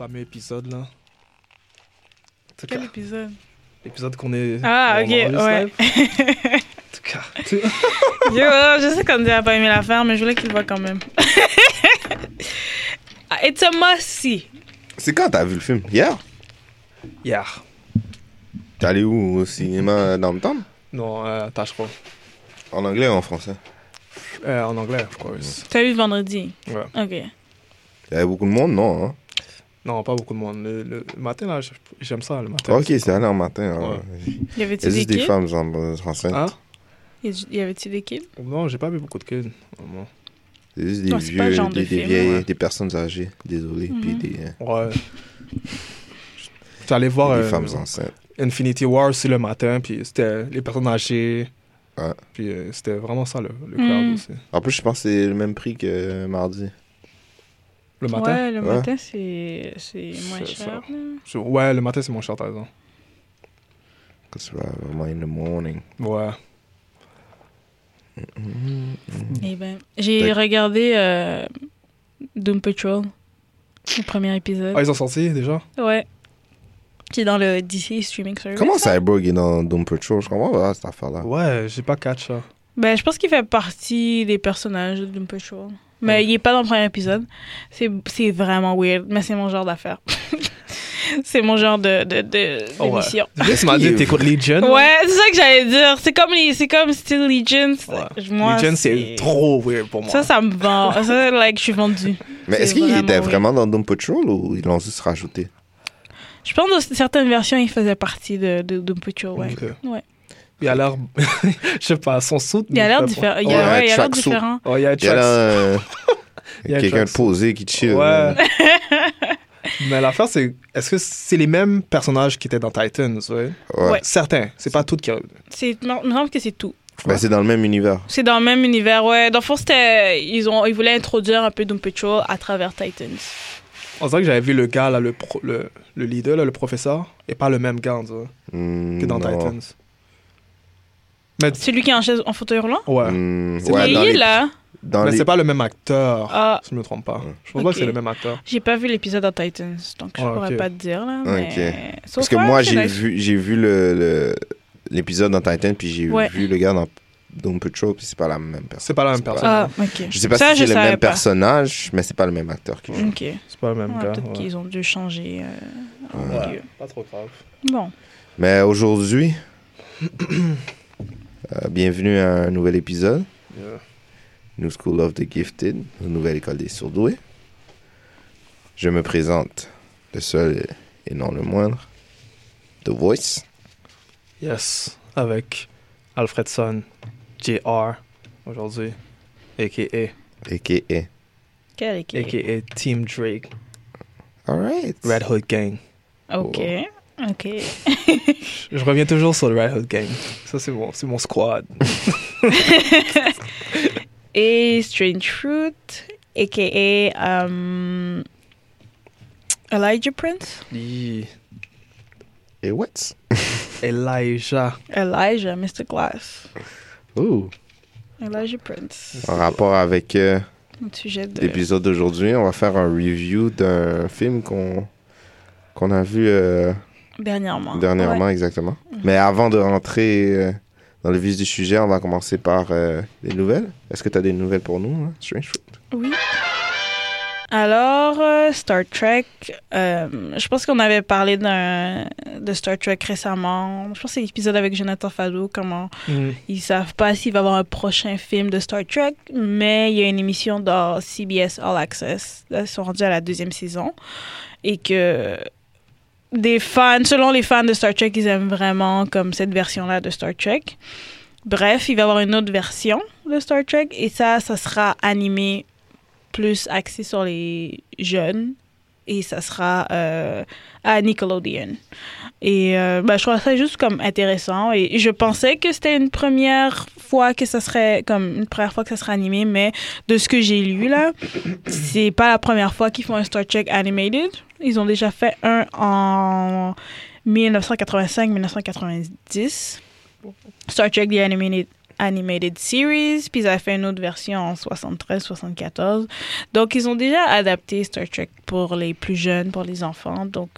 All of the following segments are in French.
fameux épisode, là. Quel épisode? L'épisode qu'on est. Ah, on ok, ouais. En tout cas, Yo, je sais qu'on n'a pas aimé l'affaire, mais je voulais qu'il le voit quand même. Ah, It's a must-see. C'est quand t'as vu le film? Hier? Hier. T'es allé où Au cinéma Downtown Non, euh, tâche pas. En anglais ou en français? Euh, en anglais, of course. T'as vu vendredi? Ouais. Ok. Il y avait beaucoup de monde, non hein? Non, pas beaucoup de monde. Le, le matin, là, j'aime ça, le matin. Ok, c'est allé en matin. alors. Ouais. Y avait-tu Il y a des juste des kids? femmes en- enceintes? Hein? Y y avait-tu des kids? Non, j'ai pas vu beaucoup de kids. vraiment. C'est juste des Non, vieux, genre de des, film, vieilles, ouais. des personnes âgées, désolé, puis Mhm. des, euh, Ouais. J'allais voir des euh, femmes enceintes. Infinity War aussi le matin, puis c'était les personnes âgées. Ouais. Puis euh, c'était vraiment ça, le, le crowd Mm. aussi. En plus, je pense que c'est le même prix que mardi. Le matin? Ouais, le Ouais. matin, c'est c'est moins cher. ça. Ouais, le matin, c'est mon cher, t'as raison. Parce que c'est vraiment in the morning. Ouais. Eh ben, j'ai regardé euh, Doom Patrol, le premier épisode. Ah, ils ont sorti déjà? Ouais. Qui est dans le DC Streaming Service. Comment Cyborg est dans Doom Patrol? Je comprends pas cette affaire-là. Ouais, j'ai pas catch ça. Ben, je pense qu'il fait partie des personnages de Doom Patrol. Mais il est pas dans le premier épisode. C'est c'est vraiment weird, mais c'est mon genre d'affaire. c'est mon genre de, de, de, Oh, ouais. d'émission. Tu m'as dit que t'écoutes Legion? Ouais, c'est ça que j'allais dire. C'est comme, c'est comme Steel Legion. Ouais. Moi, Legion, c'est trop weird pour moi. Ça, ça me vend. Ça, like, je suis vendue. Mais C'est est-ce qu'il était weird. vraiment dans Doom Patrol ou ils l'ont juste rajouté? Je pense que dans certaines versions, il faisait partie de, de Doom Patrol, ouais. Ok. Ouais. Il a l'air. Je sais pas, son saut. Il a l'air différent. Il, a- Ouais, l'air différent. Oh, il y a un Il y a là, tracks. euh, Il y a un quelqu'un de posé qui chill. Ouais. Mais l'affaire, c'est. Est-ce que c'est les mêmes personnages qui étaient dans Titans, ouais? Ouais. Certains. C'est pas tout qui. C'est, il me semble que c'est tout. Ben, c'est dans le même univers. C'est dans le même univers, ouais. Dans le fond, c'était. Ils, ont, ils voulaient introduire un peu Doom Patrol à travers Titans. On dirait que j'avais vu le gars, là, le, pro- le, le leader, là, le professeur, et pas le même gars, on dirait, Hmm, que dans non. Titans. Mais. C'est lui qui est en chaise en fauteuil roulant? Ouais. Hmm, C'est ouais, les- là. dans Mais les- c'est pas le même acteur. Ah, Si je me trompe pas. Je pense pas Ok. que c'est le même acteur. j'ai pas vu l'épisode dans Titans, donc je Ah, pourrais pas te dire, là. Ok. Mais... So Parce que far, moi, j'ai vu, j'ai vu le, le- l'épisode dans Titan, puis j'ai Ouais. vu le gars dans Doom Patrol, puis c'est pas la même personne. C'est pas la même pas- personne. Ah, ok. Je sais pas Ça, si c'est le même pas. personnage, mais c'est pas le même acteur qui joue. C'est pas le même gars. Peut-être ouais. qu'ils ont dû changer. euh, en milieu. Pas trop grave. Bon. Mais aujourd'hui, euh, bienvenue à un nouvel épisode. Yeah. New School of the Gifted, une nouvelle école des surdoués. Je me présente, le seul et non le moindre, The Voice. Yes. Avec Alfredson, JR, aujourd'hui. A.K.A. A.K.A. Équipe? A.K.A. Team Drake. Alright. Red Hood Gang. Ok. Ok. Je reviens toujours sur le Red Hood Gang. Ça, c'est mon, c'est mon squad. Et Strange Fruit, a.k.a. um, Elijah Prince? Yeah. Et what? Elijah. Elijah, Mr. Glass. Ooh. Elijah Prince. En rapport avec euh, Au sujet de... l'épisode d'aujourd'hui, on va faire un review d'un film qu'on qu'on a vu euh, Dernièrement. dernièrement, Ouais. exactement. Mais avant de rentrer euh, dans le vif du sujet, on va commencer par euh, les nouvelles. Est-ce que tu as des nouvelles pour nous, hein, Strange Fruit? Oui. Alors, euh, Star Trek, euh, je pense qu'on avait parlé de Star Trek récemment. Je pense que c'est l'épisode avec Jonathan Fado, comment Mm. ils savent pas s'il va y avoir un prochain film de Star Trek, mais il y a une émission dans CBS All Access. Là, ils sont rendus à la deuxième saison. Et que des fans, selon les fans de Star Trek, ils aiment vraiment comme cette version-là de Star Trek. Bref, il va y avoir une autre version de Star Trek et ça, ça sera animé plus axé sur les jeunes et ça sera euh, à Nickelodeon. Et euh, ben, je trouve ça juste comme intéressant. Et je pensais que c'était une première fois que ça serait comme une première fois que ça serait animé, mais de ce que j'ai lu là, c'est pas la première fois qu'ils font un Star Trek animated. Ils ont déjà fait un en 1985-1990. Star Trek The Animated, Animated Series, puis ils avaient fait une autre version en 73-74. Donc, ils ont déjà adapté Star Trek pour les plus jeunes, pour les enfants. Donc,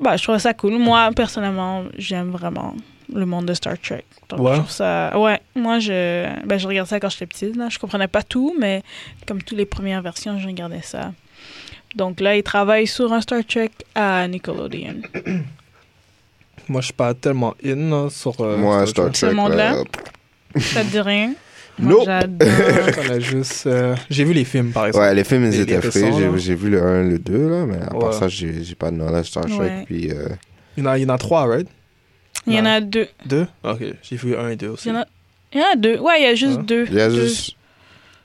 bah, je trouve ça cool. Moi, personnellement, j'aime vraiment le monde de Star Trek. Donc, Ouais. je trouve ça... Ouais, moi, je, ben, je regardais ça quand j'étais petite. Là. Je comprenais pas tout, mais comme toutes les premières versions, je regardais ça. Donc là, ils travaillent sur un Star Trek à Nickelodeon. Moi, je suis pas tellement in là, sur. euh, Moi, Star Trek. Là, Ça te dit rien? Nope. j'adore. Juste. euh, J'ai vu les films, par exemple. Ouais, les films, ils étaient là. J'ai vu le 1, le 2, là, mais à Ouais. part ça, j'ai pas de knowledge Star Trek. Ouais. Puis, euh, Il y en a, il y en a trois, right? Il y en a deux. Deux? Ok, j'ai vu un et deux aussi. Il y en a, il y en a deux. Ouais, il y a juste deux. il y a Deux. juste.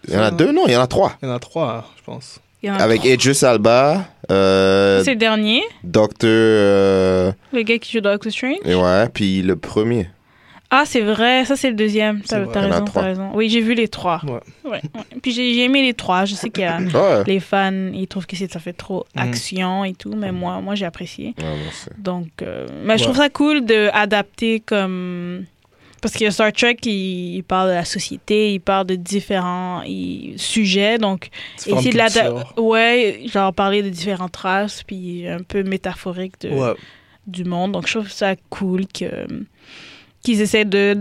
Il y en a deux, non, il y en a trois. Il y en a trois, je pense. Avec. Idris Alba, euh, C'est le dernier, Docteur. euh, le gars qui joue Doctor Strange. et ouais, puis le premier. Ah, c'est vrai, ça c'est le deuxième. T'as raison, t'as raison. Oui, j'ai vu les trois. Ouais. Ouais, ouais. Puis j'ai aimé les trois. Je sais qu'il y a Ouais. les fans, ils trouvent que ça fait trop Mhm. action et tout, mais moi, moi j'ai apprécié. Donc, euh, mais je trouve ça cool d'adapter comme. Parce que Star Trek, il, il parle de la société, il parle de différents il- sujets. Donc, essayer de l'ada- cultures. Ouais, genre parler de différentes races, puis un peu métaphorique de, du monde. Donc, je trouve ça cool que qu'ils essaient de.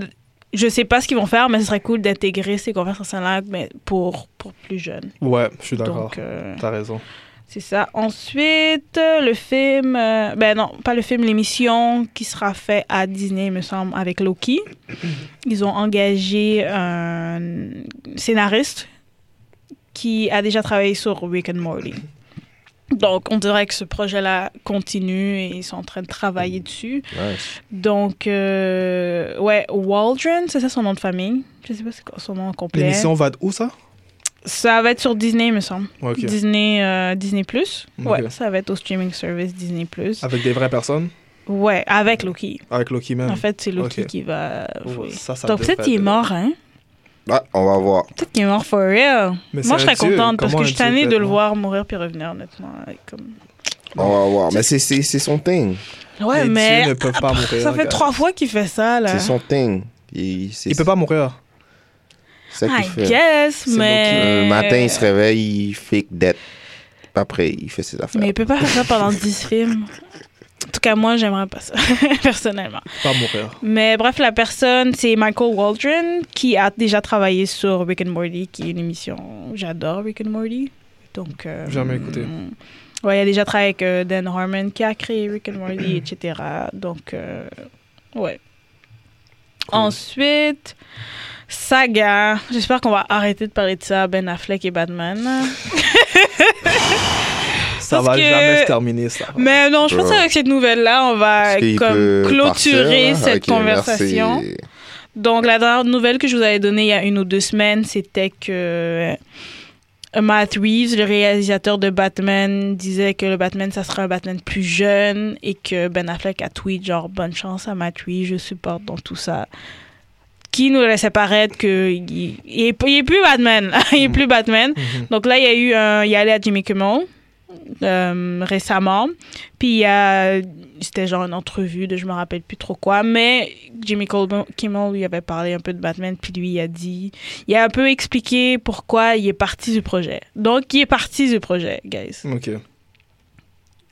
Je sais pas ce qu'ils vont faire, mais ce serait cool d'intégrer ces conversations-là pour, pour plus jeunes. Ouais, je suis d'accord. Euh, T'as raison. c'est ça. Ensuite, le film, euh, ben non, pas le film, l'émission qui sera fait à Disney, il me semble, avec Loki. Ils ont engagé un scénariste qui a déjà travaillé sur Rick and Morty. Donc, on dirait que ce projet-là continue et ils sont en train de travailler dessus. Nice. Donc, euh, ouais, Waldron, c'est ça son nom de famille? Je sais pas c'est quoi son nom complet. L'émission va être où, ça? Ça va être sur Disney, me semble. Disney, euh, Disney Plus. Ouais, ça va être au streaming service Disney Plus. Avec des vraies personnes? Ouais, avec Loki. Avec Loki Man? En fait, c'est Loki Ok. qui va jouer. ça, ça Donc peut-être qu'il est mort, hein? Ah, on va voir. Peut-être qu'il est mort for real. Mais Moi, je serais contente parce que je suis tannée de le voir mourir puis revenir, honnêtement. Comme... On va voir. Mais c'est c'est- c'est son thing. Ouais, Les mais dieux ne peuvent pas mourir. ça fait trois fois qu'il fait ça, là. C'est son thing. Il, Il peut pas mourir. C'est ça I qu'il fait. guess, mais... Le matin, il se réveille, il fake dead. Après, il fait ses affaires. Mais il peut pas faire ça pendant 10 films. Cas, moi, j'aimerais pas ça, personnellement. Pas mourir. Mais bref, la personne, c'est Michael Waldron, qui a déjà travaillé sur Rick and Morty, qui est une émission. J'adore Rick and Morty. Donc. euh, Jamais écouté. Ouais, il a déjà travaillé avec euh, Dan Harmon, qui a créé Rick and Morty, etc. Donc, euh, ouais. Ensuite, saga. J'espère qu'on va arrêter de parler de ça, Ben Affleck et Batman. Ça va que- jamais se terminer, ça. Mais non, je pense qu'avec cette nouvelle-là, on va comme clôturer partir, là? cette conversation. merci. Donc, la dernière nouvelle que je vous avais donnée il y a une ou deux semaines, c'était que euh, Matt Reeves, le réalisateur de Batman, disait que le Batman, ça serait un Batman plus jeune et que Ben Affleck a tweet genre bonne chance à Matt Reeves, je supporte dans tout ça. Qui nous laissait paraître qu'il il, il est, il est plus Batman. il est plus Batman. Mhm. Donc là, il y a eu un. Il est allé à Jimmy Kimmel euh, récemment. Puis il y a. C'était genre une entrevue de je me rappelle plus trop quoi. Mais Jimmy Kimmel lui avait parlé un peu de Batman. Puis lui, il a dit. Il a un peu expliqué pourquoi il est parti du projet. Donc, il est parti du projet, guys Ok.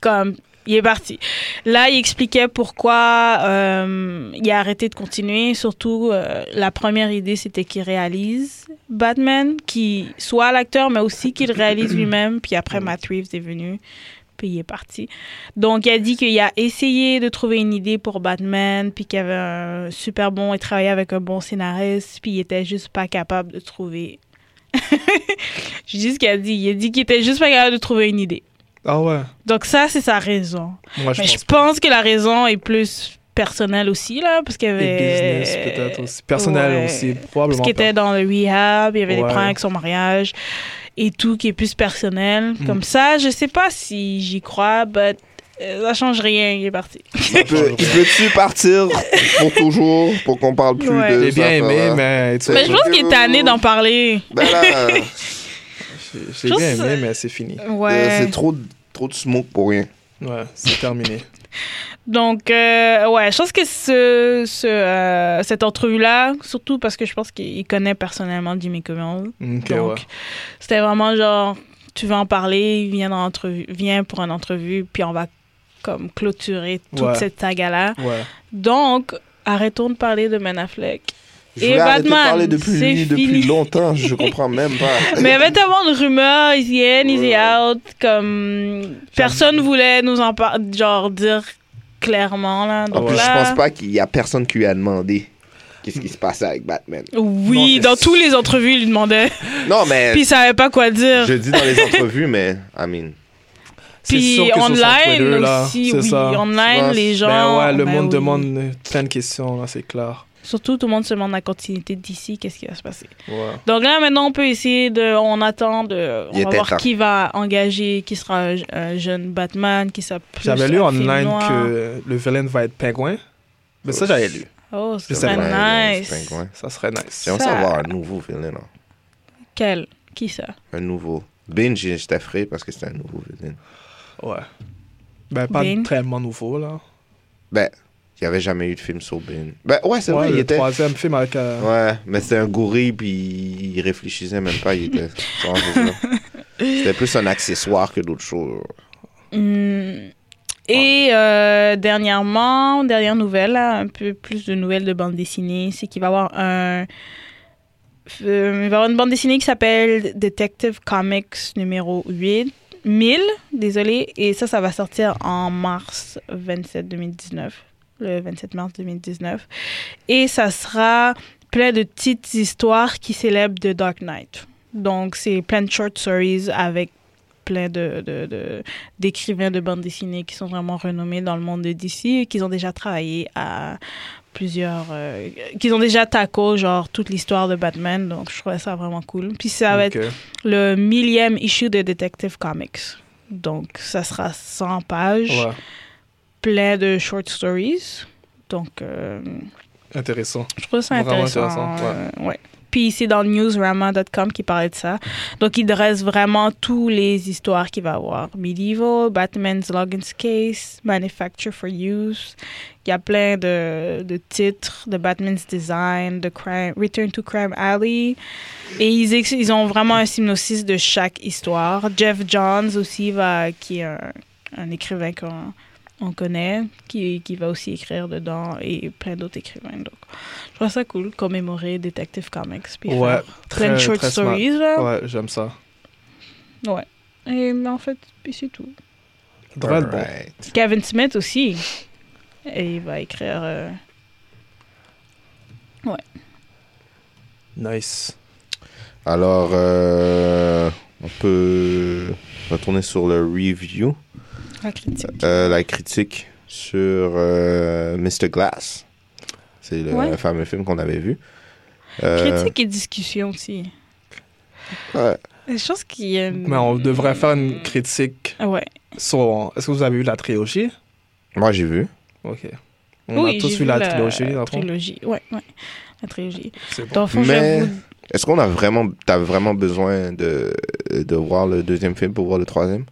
comme il est parti. Là, il expliquait pourquoi euh, il a arrêté de continuer. Surtout, euh, la première idée, c'était qu'il réalise Batman, qui soit l'acteur, mais aussi qu'il réalise lui-même. Puis après, Matt Reeves est venu, puis il est parti. Donc, il a dit qu'il a essayé de trouver une idée pour Batman, puis qu'il avait un super bon, il travaillait avec un bon scénariste, puis il était juste pas capable de trouver. Je dis ce qu'il a dit. Il a dit qu'il était juste pas capable de trouver une idée. Ah ouais. Donc ça, c'est sa raison. Moi, je Mais pense je pense que la raison est plus personnelle aussi, là, parce qu'il y Et avait... business, peut-être aussi. Personnel Ouais. aussi, Parce probablement. qu'il était dans le rehab, il y avait des problèmes avec son mariage. et tout qui est plus personnel. Mm. Comme ça, je sais pas si j'y crois, but euh, ça change rien, il est parti. Il peut- il peut-tu partir pour toujours, pour qu'on parle plus Ouais. de J'ai bien ça, aimé, mais tu Mais je pense qu'il est tanné d'en parler. Ben là, j'ai bien aimé, mais c'est fini. Ouais. euh, c'est trop, de- trop de smoke pour rien. Ouais, c'est terminé. Donc, euh, ouais, je pense que ce, ce, euh, cette entrevue-là, surtout parce que je pense qu'il connaît personnellement Jimmy Kimmel. Donc, ouais. c'était vraiment genre, tu veux en parler, viens, dans viens pour une entrevue, puis on va comme clôturer toute Ouais. cette saga-là. Ouais. Donc, arrêtons de parler de Ben Affleck. Je Et de Batman, parler depuis c'est depuis fini. longtemps, je comprends même pas. Mais il y avait tellement de rumeurs, easy in, easy Ouais. out, comme personne voulait nous en parler, genre dire clairement là. En Donc plus, je là, pense pas qu'il y a personne qui lui a demandé qu'est-ce qui se passait avec Batman. Oui, Non, dans tous les entrevues, il lui demandait. Non, mais Puis il savait pas quoi dire. je dis dans les entrevues, mais I mean, C'est Puis sûr que sur son online Twitter, là, aussi, c'est oui. ça. Online, Ouais, les gens. Ben ouais, le ben monde oui. demande plein de questions, là, c'est clair. Surtout, tout le monde se demande la continuité d'ici, qu'est-ce qui va se passer. Ouais. Donc là, maintenant, on peut essayer de. On attend de. Il On va voir temps. qui va engager, qui sera un, un jeune Batman, qui sera plus. J'avais lu en film online noir. que le villain va être pingouin. Mais ça, j'avais lu. Oh, très pas. nice. pingouin. Ça serait nice. J'aimerais Ça- savoir un nouveau villain, là. Quel? Qui ça? Un nouveau. Binge, j'étais frais parce que c'était un nouveau villain. Ouais. Ben, pas Bane. tellement nouveau, là. Ben, il n'y avait jamais eu de film sur Binge. Ben, ouais, c'est Ouais, vrai, il le était. troisième film avec... euh, Ouais, mais c'était un gorille, puis il réfléchissait même pas, il était. C'était plus un accessoire que d'autres choses. Hmm. Et euh, dernièrement, dernière nouvelle, là, un peu plus de nouvelles de bande dessinée, c'est qu'il va y avoir un. euh, il va y avoir une bande dessinée qui s'appelle Detective Comics numéro 8, 1000, désolé, et ça, ça va sortir en mars 27 2019, le 27 mars 2019. Et ça sera plein de petites histoires qui célèbrent The Dark Knight. Donc, c'est plein de short stories avec plein de, de, de- d'écrivains de bande dessinée qui sont vraiment renommés dans le monde de DC et qui ont déjà travaillé à plusieurs... euh, qui ont déjà taco, genre, toute l'histoire de Batman. Donc, je trouvais ça vraiment cool. Puis ça va être le millième issue de Detective Comics. Donc, ça sera 100 pages, Ouais, plein de short stories. Donc, euh, intéressant. je trouve ça intéressant. intéressant, ouais. euh, ouais. Puis c'est dans newsrama.com qui parlait de ça. Donc il dresse vraiment tous les histoires qu'il va avoir. Medieval, Batman's Logan's Case, Manufacture for Use. Il y a plein de, de titres de Batman's Design, de Crime, Return to Crime Alley. Et ils, ils ont vraiment un synopsis de chaque histoire. Jeff Johns aussi, va, qui est un, un écrivain qu'on on connaît, qui, qui va aussi écrire dedans, et plein d'autres écrivains. Donc, je trouve ça cool, commémorer Detective Comics. Puis Ouais, faire plein de très, short très smart. stories. Là. Ouais, j'aime ça. Ouais. Et mais en fait, puis c'est tout. Bon. Kevin Smith aussi. Et il va écrire. euh, Nice. Alors, euh, on peut retourner sur le review, la critique. euh, la critique sur euh, Mr. Glass. C'est le Ouais. fameux film qu'on avait vu. Euh, Critique et discussion aussi. ouais. Je pense qu'il y a. une- Mais on devrait faire une critique Ouais. sur... Est-ce que vous avez vu la trilogie? Moi, j'ai vu. Ok. On oui, a tous vu la trilogie, dans le fond? trilogie. Ouais, ouais. La trilogie. Bon. Fond, Mais- Est-ce qu'on a vraiment, t'as vraiment besoin de, de voir le deuxième film pour voir le troisième?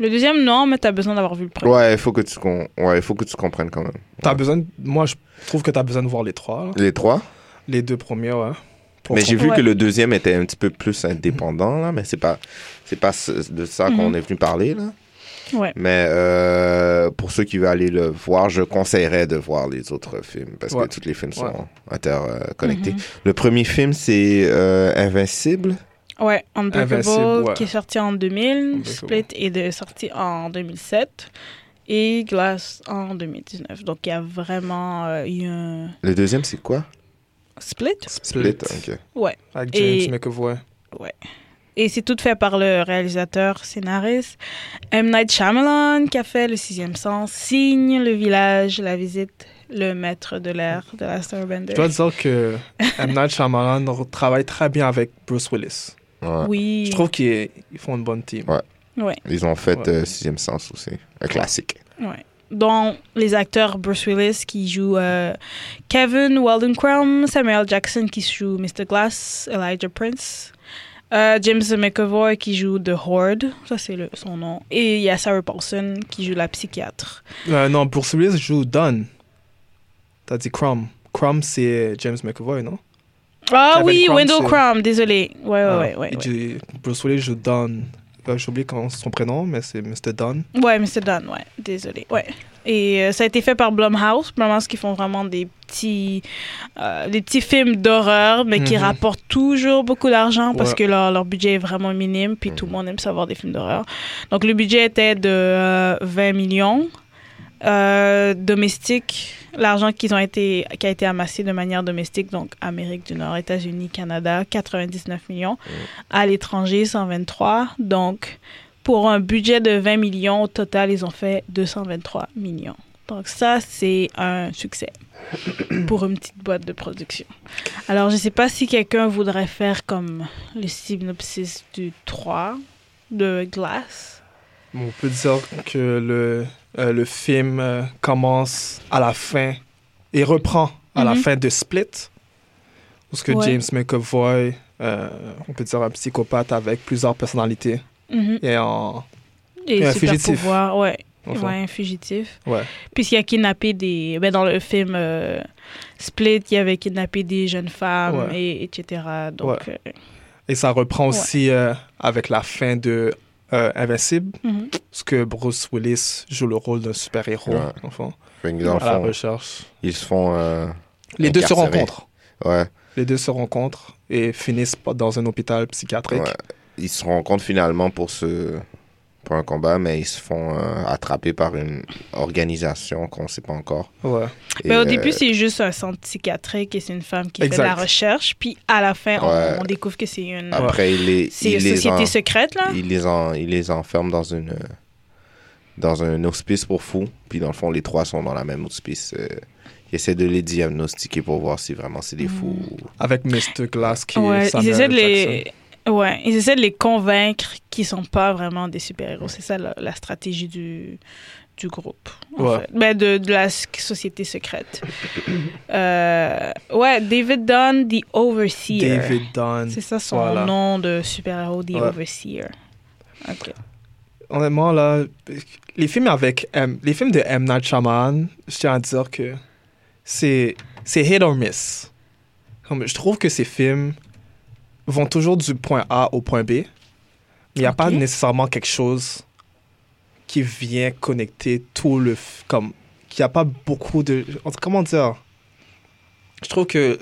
Le deuxième, non, mais t'as besoin d'avoir vu le premier. Ouais, il faut que tu, ouais, il faut que tu comprennes quand même. T'as besoin... de- Moi, je trouve que t'as besoin de voir les trois. là. Les trois? Les deux premiers, ouais. Pour Mais j'ai vu Ouais. que le deuxième était un petit peu plus indépendant, là, mais c'est pas, c'est pas ce- de ça qu'on Mhm. est venu parler, là. Ouais. Mais euh, pour ceux qui veulent aller le voir, je conseillerais de voir les autres films parce Ouais. que tous les films sont Ouais. interconnectés. Mhm. Le premier film, c'est euh, Invincible. Ouais, Unbreakable, Invincible, ouais. qui est sorti en 2000. Unbreakable. Split est de, sorti en 2007. Et Glass en 2019. Donc, il y a vraiment euh, eu un Le deuxième, c'est quoi? Split? Split. ok. Ouais. Avec James Et- McAvoy. Et c'est tout fait par le réalisateur scénariste M. Night Shyamalan, qui a fait Le Sixième Sens, Signe, Le Village, La Visite, Le Maître de l'air de la Starbender. Je dois dire que M. Night Shyamalan travaille très bien avec Bruce Willis. Ouais. Oui. Je trouve qu'ils ils font une bonne team. Ouais. Ouais. Ils ont fait Ouais. euh, Sixième Sens aussi. Un classique. Ouais. Dont les acteurs Bruce Willis qui joue euh, Kevin Waldencrum, Samuel Jackson qui joue Mr. Glass, Elijah Prince, euh, James McAvoy qui joue The Horde, ça c'est son nom, et il y a Sarah Paulson qui joue la psychiatre. Euh, non, Bruce Willis joue Don. T'as dit Crumb. Crumb, c'est James McAvoy, non? Ah oui, Wendell Crumb, désolé. Ouais, ouais, Ah, ouais. ouais, ouais. Bruce Willis joue Don. Euh, J'ai oublié son prénom, mais c'est Mr. Don. Ouais, Mr. Dunn, ouais. Désolé. Ouais. Et euh, ça a été fait par Blumhouse. Blumhouse qui font vraiment des petits, euh, des petits films d'horreur, mais qui Mhm. rapportent toujours beaucoup d'argent parce Ouais. que leur, leur budget est vraiment minime, puis tout le monde aime savoir des films d'horreur. Donc le budget était de euh, 20 millions. Euh, domestique, l'argent qui a été amassé de manière domestique, donc Amérique du Nord, États-Unis, Canada, 99 millions. À l'étranger, 123. Donc, pour un budget de 20 millions, au total, ils ont fait 223 millions. Donc ça, c'est un succès pour une petite boîte de production. Alors, je ne sais pas si quelqu'un voudrait faire comme le synopsis du 3 de Glass. On peut dire que le, euh, le film euh, commence à la fin et reprend à la Mhm. fin de Split, où ce que Ouais. James McAvoy, euh, on peut dire un psychopathe avec plusieurs personnalités, Mhm. et en... Et Et un fugitif. pouvoir, ouais. Enfin. Ouais, un fugitif. Ouais. Puisqu'il a kidnappé des. Ben, dans le film euh, Split, il avait kidnappé des jeunes femmes, Ouais. et, etc. Donc, euh, Et ça reprend aussi euh, avec la fin de euh, Invincible, mhm. parce que Bruce Willis joue le rôle d'un super-héros, Ouais. dans à la recherche. ils se font. euh, Les deux se rencontrent. Ouais. Les deux se rencontrent et finissent dans un hôpital psychiatrique. Ouais. Ils se rencontrent finalement pour ce pour un combat, mais ils se font euh, attraper par une organisation qu'on ne sait pas encore. Ouais. Et, Ben, au euh, début, c'est juste un centre psychiatrique et c'est une femme qui fait de la recherche. Puis à la fin, on- Ouais. on, découvre que c'est une, après, il les, c'est il une les, société en- secrète, là. il les, en- il les enferme dans une euh, dans un hospice pour fous. Puis dans le fond, les trois sont dans la même hospice. euh, il essaie de les diagnostiquer pour voir si vraiment c'est des fous. Avec Mr. Glass qui Ouais, est ils Samuel essaient de Jackson. Ouais, ils essaient de les convaincre qu'ils sont pas vraiment des super-héros. C'est ça la, la stratégie du, du groupe. en Ouais. fait. Ben, de, de la société secrète. Euh, ouais, David Dunn, The Overseer. David Dunn. C'est ça son Voilà. nom de super-héros, The Ouais. Overseer. Ok. Honnêtement, là, les films avec M, les films de M. Night Shyamalan, je tiens à dire que c'est c'est hit or miss. Comme, je trouve que ces films vont toujours du point A au point B, il n'y a pas nécessairement quelque chose qui vient connecter tout le... Comme, qu'il n'y a pas beaucoup de... Comment dire? Je trouve que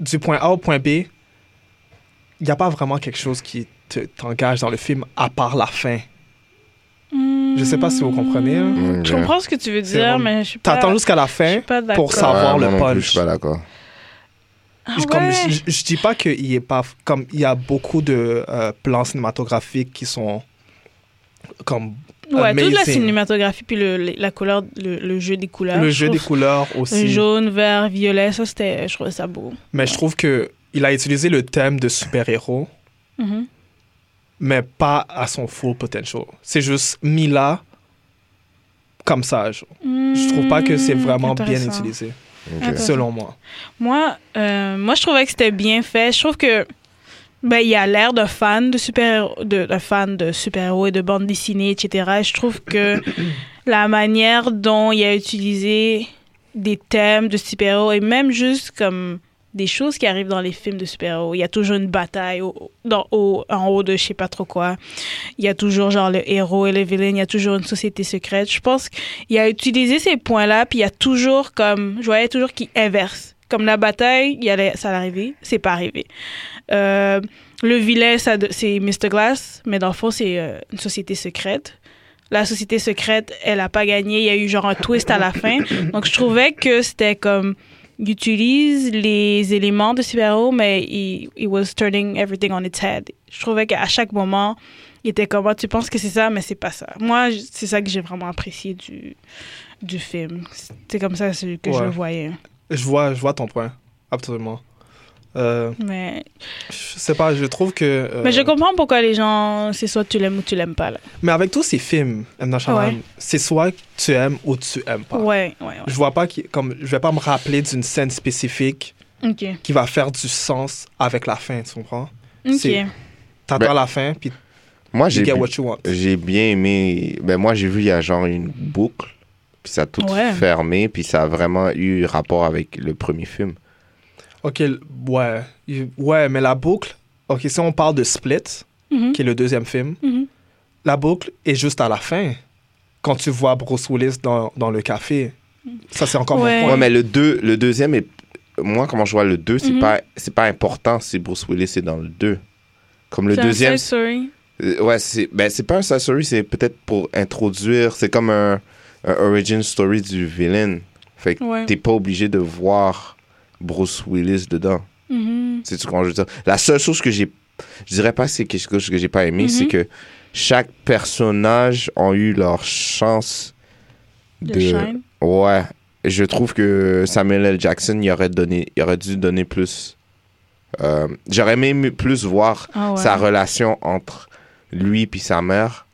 du point A au point B, il n'y a pas vraiment quelque chose qui te- t'engage dans le film à part la fin. Je sais pas si vous comprenez, hein. Mm, Je comprends ce que tu veux dire, vraiment- mais je suis pas. T'attends jusqu'à la fin pour savoir Ouais, le non plus, punch. je suis pas d'accord. Ah Je- comme, je, je dis pas qu'il y ait pas comme il y a beaucoup de euh, plans cinématographiques qui sont comme Ouais, toute la amazing. cinématographie, puis le, le- la couleur, le, le jeu des couleurs. le je jeu des couleurs Le aussi jaune, vert, violet, ça, c'était, je trouvais ça beau. mais je trouve que il a utilisé le thème de super-héros Mhm. mais pas à son full potential c'est juste mis là comme ça genre. je trouve pas que c'est Hmm, vraiment bien utilisé Selon moi Moi, euh, moi, je trouvais que c'était bien fait. Je trouve que ben, il a l'air de fan de super de, de fan de super-héros et de bande dessinée, etc. Et je trouve que la manière dont il a utilisé des thèmes de super-héros et même juste comme des choses qui arrivent dans les films de super-héros. Il y a toujours une bataille en haut de je sais pas trop quoi. Il y a toujours genre le héros et le vilain. Il y a toujours une société secrète. Je pense qu'il a utilisé ces points-là, puis il y a toujours comme... Je voyais toujours qu'il inverse. Comme la bataille, il allait, ça allait arriver, c'est pas arrivé. Euh, le vilain, c'est Mr. Glass, mais dans le fond, c'est euh, une société secrète. La société secrète, elle a pas gagné. Il y a eu genre un twist à la fin. Donc, je trouvais que c'était comme... Il utilise les éléments de super-héros, mais il, il was turning everything on its head. Je trouvais qu'à chaque moment, il était comme, Ah, tu penses que c'est ça, mais c'est pas ça. Moi, c'est ça que j'ai vraiment apprécié du, du film. C'est comme ça que je le voyais. je vois je vois ton point absolument Euh, Mais, je sais pas, je trouve que. euh, mais je comprends pourquoi les gens, c'est soit tu l'aimes ou tu l'aimes pas. Là. mais avec tous ces films, M. Ouais. c'est soit tu aimes ou tu aimes pas. Ouais, ouais, ouais. Je vois pas qui, comme je vais pas me rappeler d'une scène spécifique Ok. qui va faire du sens avec la fin, tu comprends? Ok. T'attends Ben, la fin, puis Moi, you j'ai get what you want. j'ai bien aimé. Ben, moi, j'ai vu, il y a genre une boucle. Puis ça a tout Ouais. fermé. Puis ça a vraiment eu rapport avec le premier film. Ok, ouais. Ouais, mais la boucle. Ok, si on parle de Split, Mhm. qui est le deuxième film, Mhm. la boucle est juste à la fin. Quand tu vois Bruce Willis dans, dans le café. Ça, c'est encore Ouais. mon Ouais, point. mais le, deux, le deuxième est. Moi, comment je vois le 2, c'est Mhm. pas c'est pas important si Bruce Willis est dans le 2. Comme le C'est un deuxième. story. Euh, Ouais, c'est ben, c'est pas un story, c'est peut-être pour introduire. C'est comme un, un origin story du villain. Fait que Ouais. t'es pas obligé de voir Bruce Willis dedans. Mhm. C'est tout ce que je veux dire? La seule chose que j'ai. Je dirais pas que c'est quelque chose que j'ai pas aimé, c'est que chaque personnage a eu leur chance De de. shine. Ouais. Je trouve que Samuel L. Jackson, il aurait, donné, il aurait dû donner plus. euh, J'aurais aimé plus voir Ah ouais. sa relation entre lui et sa mère.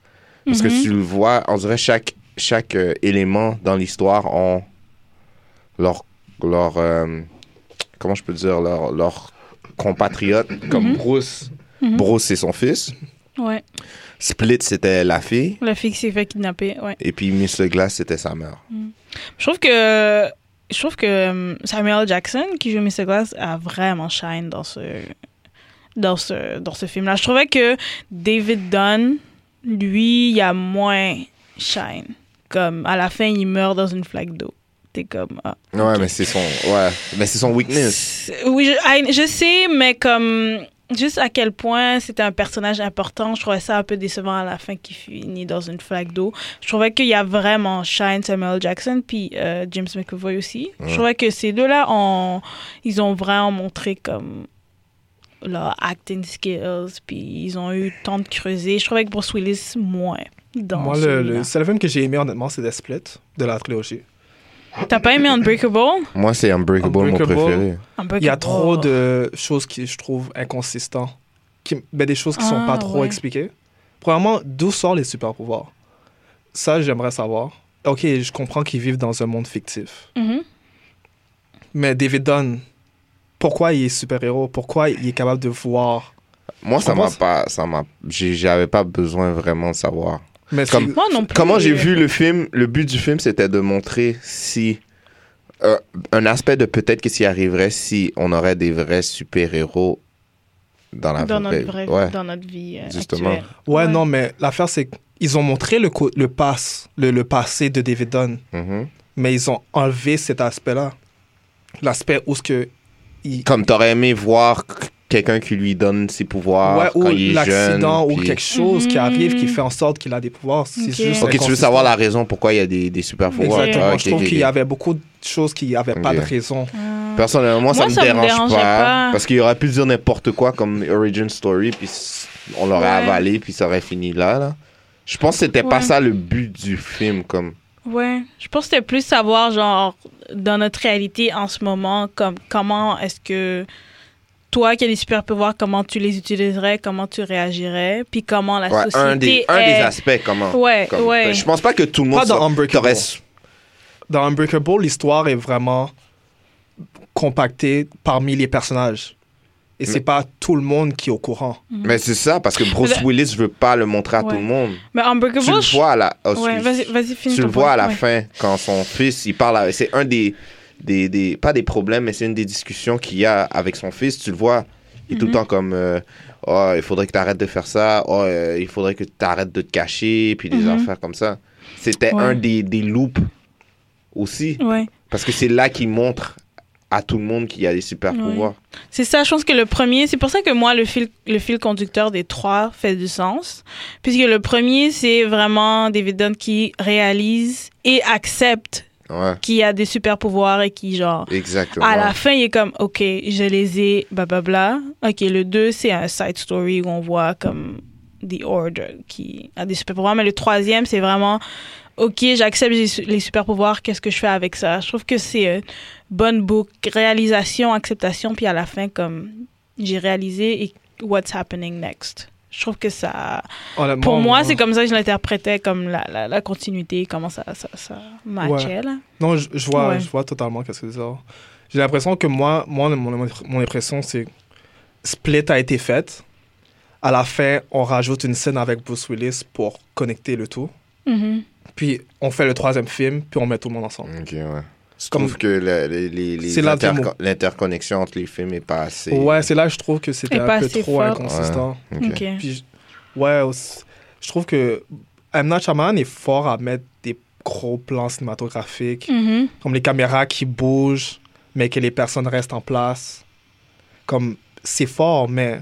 Parce que Mhm. tu le vois, on dirait chaque, chaque euh, élément dans l'histoire ont leur. leur euh, comment je peux dire Leur, leur compatriote, comme Mhm. Bruce. Mhm. Bruce, c'est son fils. Ouais. Split, c'était la fille. La fille qui s'est fait kidnapper, ouais. Et puis Miss Glace, c'était sa mère. Je trouve que je trouve que um, Samuel L. Jackson qui joue Mr. Glass a vraiment shine dans ce dans ce dans ce film là. Je trouvais que David Dunn lui il a moins shine. Comme à la fin il meurt dans une flaque d'eau. T'es comme ah. Ouais, mais c'est son, ouais, mais c'est son weakness. Oui, je, I- je sais, mais comme juste à quel point c'était un personnage important, je trouvais ça un peu décevant à la fin qui finit dans une flaque d'eau. Je trouvais qu'il y a vraiment Shine, Samuel. Jackson, puis euh, James McAvoy aussi. Je trouvais que ces deux-là, ont- ils ont vraiment montré comme leur acting skills, puis ils ont eu le temps de creuser. Je trouvais que Bruce Willis, moins. Dans Moi, le, seul film que j'ai aimé, honnêtement, c'est The Split de la trilogie. T'as pas aimé Unbreakable? Moi, c'est Unbreakable, mon Unbreakable. préféré. Il y a trop de choses qui, je trouve, inconsistantes. Qui, ben, des choses qui sont Ah, pas trop ouais. expliquées. Premièrement, d'où sortent les super pouvoirs Ça, j'aimerais savoir. Ok, je comprends qu'ils vivent dans un monde fictif. Mhm. Mais David Dunn, pourquoi il est super-héros? Pourquoi il est capable de voir? Moi, ça m'a pas, ça m'a, j'avais pas besoin vraiment de savoir. Mais Comme- c'est- Moi non plus. Comment j'ai vu le film, le but du film, c'était de montrer si euh, un aspect de peut-être que s'y arriverait si on aurait des vrais super-héros dans la dans vraie, notre, vraie, ouais. dans notre vie euh, Justement. actuelle. Ouais, non, mais l'affaire, c'est qu'ils ont montré le, co- le, pass, le, le passé de David Dunn, Mhm. mais ils ont enlevé cet aspect-là. L'aspect où ce que. Il, Comme t'aurais aimé voir quelqu'un qui lui donne ses pouvoirs ouais, ou quand il est jeune. l'accident ou puis- quelque chose qui Mhm. arrive qui fait en sorte qu'il a des pouvoirs. C'est Ok. juste Ok, tu veux savoir la raison pourquoi il y a des, des super pouvoirs. Exactement. Ah, je trouve qu'il y avait beaucoup de choses qui n'avaient pas de raison. Ah. Personnellement, moi, ça Moi, ça me dérange pas, pas. Parce qu'il aurait pu dire n'importe quoi comme Origin Story, puis on l'aurait Ouais. avalé, puis ça aurait fini là, là. Je pense que c'était pas Ouais. ça le but du film. comme Ouais, je pense que c'était plus savoir, genre, dans notre réalité en ce moment, comme comment est-ce que toi qui as des super pouvoirs, comment tu les utiliserais, comment tu réagirais, puis comment la Ouais, société un, des, un est... des aspects, comment. Ouais, comme- ouais. Je pense pas que tout le monde Pas dans Unbreakable. Dans Unbreakable, l'histoire est vraiment compactée parmi les personnages. Et c'est pas tout le monde qui est au courant. Mais c'est ça, parce que Bruce Mais- Willis veut pas le montrer à Ouais. tout le monde. Mais Unbreakable, Tu le je- vois à la. oh, Ouais, excuse. vas-y, vas-y, finis tu le vois à la Ouais. fin quand son fils il parle c'est un des, des, des pas des problèmes mais c'est une des discussions qu'il y a avec son fils tu le vois il est tout le Mhm. temps comme euh, oh il faudrait que tu arrêtes de faire ça oh euh, il faudrait que tu arrêtes de te cacher puis des Mhm. affaires comme ça c'était Ouais. un des, des loops aussi Ouais. parce que c'est là qu'il montre à tout le monde qu'il y a des super Ouais. pouvoirs C'est ça, je pense que le premier, c'est pour ça que moi, le fil, le fil conducteur des trois fait du sens. Puisque le premier, c'est vraiment David Dunn qui réalise et accepte ouais y a des super pouvoirs et qui, genre, exactement à la fin, il est comme, OK, je les ai, blablabla. OK, le 2, c'est un side story où on voit comme The Order qui a des super pouvoirs. Mais le troisième, c'est vraiment, ok, j'accepte les, su- les super pouvoirs, qu'est-ce que je fais avec ça? Je trouve que c'est bonne boucle, réalisation, acceptation, puis à la fin, comme j'ai réalisé et what's happening next. Je trouve que ça. Honnêtement, Pour moi, c'est comme ça que je l'interprétais, comme la, la, la continuité, comment ça, ça, ça matchait, là. Non, je, je vois, Ouais. je vois totalement qu'est-ce que c'est ça. J'ai l'impression que moi, moi mon, mon impression, c'est Split a été faite. À la fin, on rajoute une scène avec Bruce Willis pour connecter le tout. Mhm. Puis on fait le troisième film, puis on met tout le monde ensemble. Ok, ouais. Je Comme- trouve que le- les- les- les C'est là le interco- mot. l'interconnexion entre les films est pas assez. Ouais, c'est là que je trouve que c'était un peu trop fort. inconsistant. Ok. Ok. Puis, ouais, je trouve que M. Night Shyamalan est fort à mettre des gros plans cinématographiques, Mhm. comme les caméras qui bougent, mais que les personnes restent en place. Comme, c'est fort, mais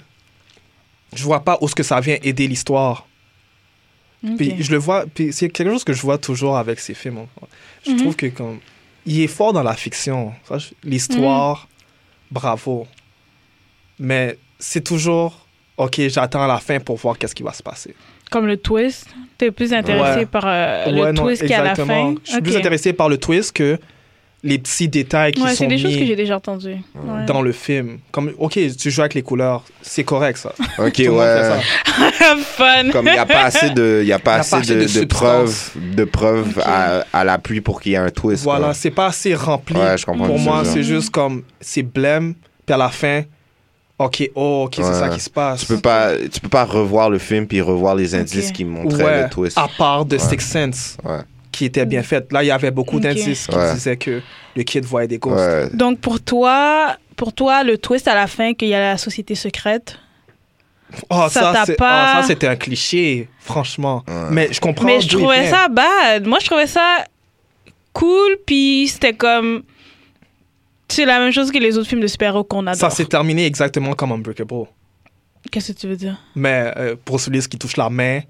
je vois pas où ce que ça vient aider l'histoire. Puis je le vois, puis c'est quelque chose que je vois toujours avec ces films. Je Mhm. trouve que comme il est fort dans la fiction, l'histoire, Mhm. bravo. Mais c'est toujours OK, j'attends la fin pour voir qu'est-ce qui va se passer. Comme le twist. T'es plus intéressé Ouais. par euh, le Ouais, twist qu'à la fin? Je suis plus intéressé par le twist que les petits détails qui Ouais, sont c'est des choses que mis j'ai déjà entendues. Ouais. dans le film. Comme OK, tu joues avec les couleurs, c'est correct ça. Ok, Tout le monde fait ouais. ça. Fun. Comme il n'y a pas assez de, y a pas Il y a assez pas assez de, de de preuves, de preuves Ok. à, à l'appui pour qu'il y ait un twist. Voilà, c'est pas assez rempli. Ouais, je comprends Pour moi, c'est juste comme c'est blême, puis à la fin, OK, oh, OK, c'est ça qui se passe. Tu peux pas, tu peux pas revoir le film puis revoir les indices qui montraient Ouais, le twist. à part de Ouais. Sixth Sense, Ouais. Qui était bien fait. Là, il y avait beaucoup d'indices qui Ouais. disaient que le kid voyait des ghosts. Ouais. Donc pour toi, pour toi, le twist à la fin qu'il y a la société secrète. Oh, Ça ça, t'a c'est- pas- oh, ça, c'était un cliché, franchement. Ouais. Mais je comprends. Mais je trouvais ça bad. Moi, je trouvais ça cool, puis c'était comme c'est la même chose que les autres films de super-héros qu'on adore. Ça s'est terminé exactement comme Unbreakable. Qu'est-ce que tu veux dire? Mais euh, Bruce Willis qui touche la main,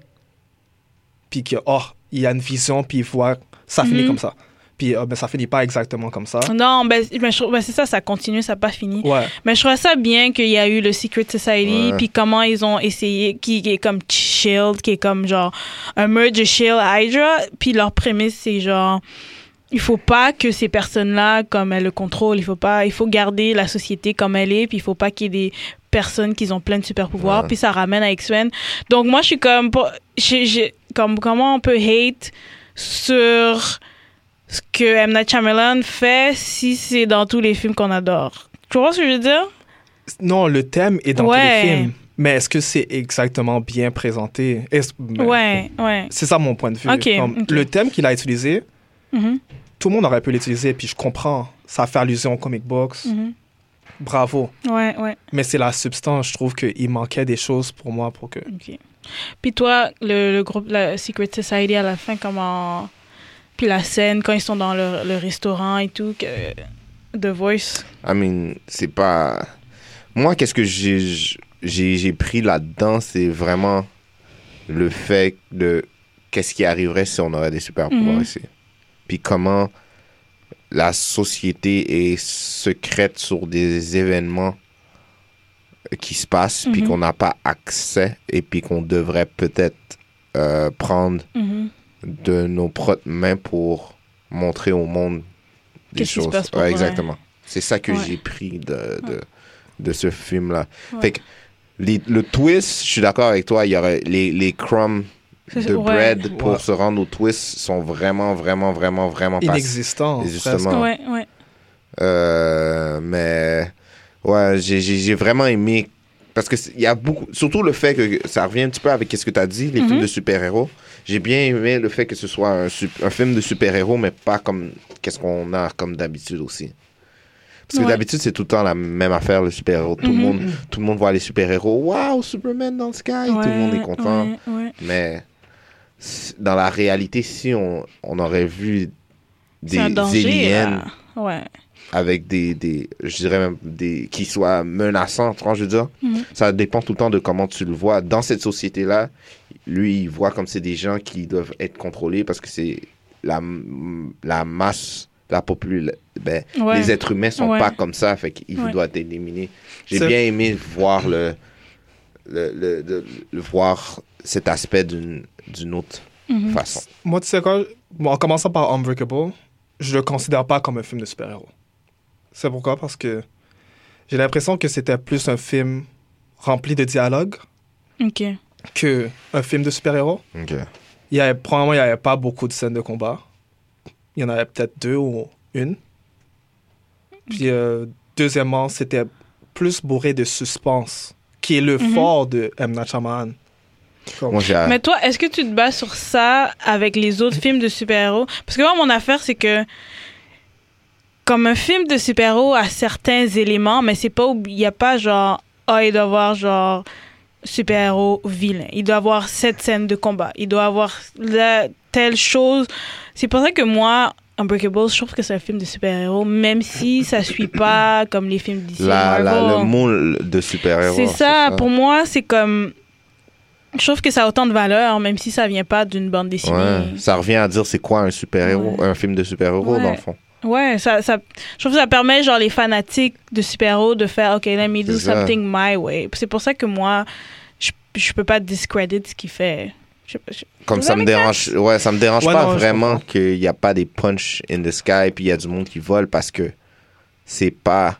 puis que, oh, il y a une vision, puis il voit, ça finit Mhm. comme ça. Puis, euh, ben, ça finit pas exactement comme ça. Non, ben, ben, trouve- ben, c'est ça, ça continue, ça n'a pas fini. Ouais. Mais je trouvais ça bien qu'il y a eu le Secret Society, Ouais. puis comment ils ont essayé, qui, qui est comme Shield, qui est comme genre un merge de Shield Hydra, puis leur prémisse c'est genre il faut pas que ces personnes-là comme elles le contrôlent, il faut pas, il faut garder la société comme elle est, puis il faut pas qu'il y ait des personnes qui ont plein de super pouvoirs, puis ça ramène à X-Men. Donc moi je suis comme, j'ai- comme comment on peut hate sur ce que M. Night Shyamalan fait si c'est dans tous les films qu'on adore? Tu vois ce que je veux dire? Non, le thème est dans Ouais. tous les films. Mais est-ce que c'est exactement bien présenté? Ben, Ouais, ouais. C'est ça mon point de vue. Ok, Comme ok. Le thème qu'il a utilisé, Mhm, tout le monde aurait pu l'utiliser, puis je comprends. Ça fait allusion aux comic books. mhm. Bravo. Ouais, ouais. Mais c'est la substance. Je trouve qu'il manquait des choses pour moi pour que. Ok. Puis toi, le, le groupe, la Secret Society à la fin, comment. Puis la scène, quand ils sont dans le, le restaurant et tout, que... The Voice? I mean, c'est pas. Moi, qu'est-ce que j'ai pris là-dedans, c'est vraiment le fait de qu'est-ce qui arriverait si on aurait des super pouvoirs Mhm. ici. Puis comment la société est secrète sur des événements qui se passent, puis Mhm. qu'on n'a pas accès, et puis qu'on devrait peut-être euh, prendre Mhm. de nos propres mains pour montrer au monde des Qu'est-ce qui se choses. passe pour Ouais, vrai. exactement. C'est ça que Ouais. j'ai pris de, de, de ce film-là. Ouais. Fait que les- le twist, je suis d'accord avec toi, il y aurait les, les crumbs de ouais. bread pour Ouais. se rendre au twist sont vraiment, vraiment, vraiment, vraiment pas... Inexistant. Justement. Ouais, ouais. Euh, mais ouais, j'ai- vraiment aimé parce que il y a beaucoup, surtout le fait que ça revient un petit peu avec ce que tu as dit, les Mhm. films de super-héros. J'ai bien aimé le fait que ce soit un, film de super-héros, mais pas comme qu'est-ce qu'on a comme d'habitude aussi. Parce que Ouais. d'habitude, c'est tout le temps la même affaire, le super-héros. Tout, le Mhm. monde, tout le monde voit les super-héros. Waouh, Superman dans le sky! tout le monde est content. Ouais, ouais. Mais dans la réalité, si on, on aurait vu des danger. aliens là. Ouais. avec des, des je dirais même des qui soient menaçants, tu vois, je veux dire. Mhm. Ça dépend tout le temps de comment tu le vois. Dans cette société-là, lui, il voit comme c'est des gens qui doivent être contrôlés parce que c'est la, la masse, la population. Ben, Ouais. Les êtres humains sont Ouais. pas comme ça, fait Ouais. doivent être éliminés. J'ai bien aimé voir le, le, le voir cet aspect d'une d'une autre Mhm. façon. Moi, tu sais quoi, Bon, en commençant par Unbreakable, je le considère pas comme un film de super-héros. C'est pourquoi? Parce que j'ai l'impression que c'était plus un film rempli de dialogue Ok. que un film de super-héros. Il y avait, probablement, il n'y avait pas beaucoup de scènes de combat. Il y en avait peut-être deux ou une. Puis, euh, deuxièmement, c'était plus bourré de suspense, qui est le Mhm. fort de M. Comme- Moi. Mais toi, est-ce que tu te bases sur ça avec les autres films de super-héros? Parce que moi, mon affaire, c'est que comme un film de super-héros a certains éléments, mais c'est pas, il n'y a pas genre, ah, il doit avoir genre super-héros vilain. Il doit avoir cette scène de combat. Il doit avoir la, telle chose. C'est pour ça que moi, Unbreakable, je trouve que c'est un film de super-héros, même si ça suit pas comme les films d'ici. La, la- Marvel. le moule de super-héros. C'est ça, pour moi, c'est comme. Je trouve que ça a autant de valeur, même si ça vient pas d'une bande dessinée. Ouais, ça revient à dire c'est quoi un super-héros, Ouais. un film de super-héros, Ouais. dans le fond. Ouais, ça, ça, je trouve que ça permet, genre, les fanatiques de super-héros de faire, OK, let me do something my way. C'est pour ça que moi, je, je peux pas discredit ce qu'il fait. Je- je- Comme ça me dérange, ouais, ça me dérange Ouais, pas non, vraiment qu'il n'y a pas des punch in the sky puis il y a du monde qui vole parce que c'est pas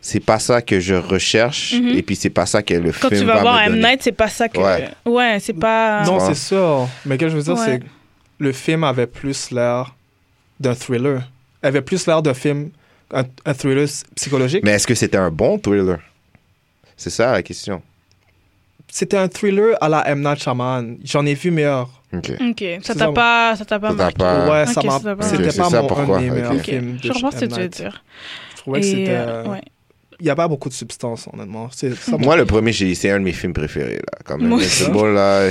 c'est pas ça que je recherche Mhm. et puis c'est pas ça que le Quand film tu vas va voir M. Night, c'est pas ça que. Ouais. Ouais, c'est pas. Non, c'est sûr. Mais ce que je veux dire, Ouais. c'est que le film avait plus l'air d'un thriller. avait plus l'air d'un film, un, un thriller psychologique. Mais est-ce que c'était un bon thriller? C'est ça la question. C'était un thriller à la M. Night Shyamalan. J'en ai vu meilleur. Ok. Ok, ça t'a ça. pas, ça t'a pas marqué? pas- ouais, ok, ça m'a. ça va. C'était pas mon, un des meilleurs films je comprends ce que tu veux dire. Je trouvais que c'était. euh, ouais. Il n'y a pas beaucoup de substance, honnêtement. C'est ça, Moi le premier j'ai c'est un de mes films préférés là quand même. Moi C'est là.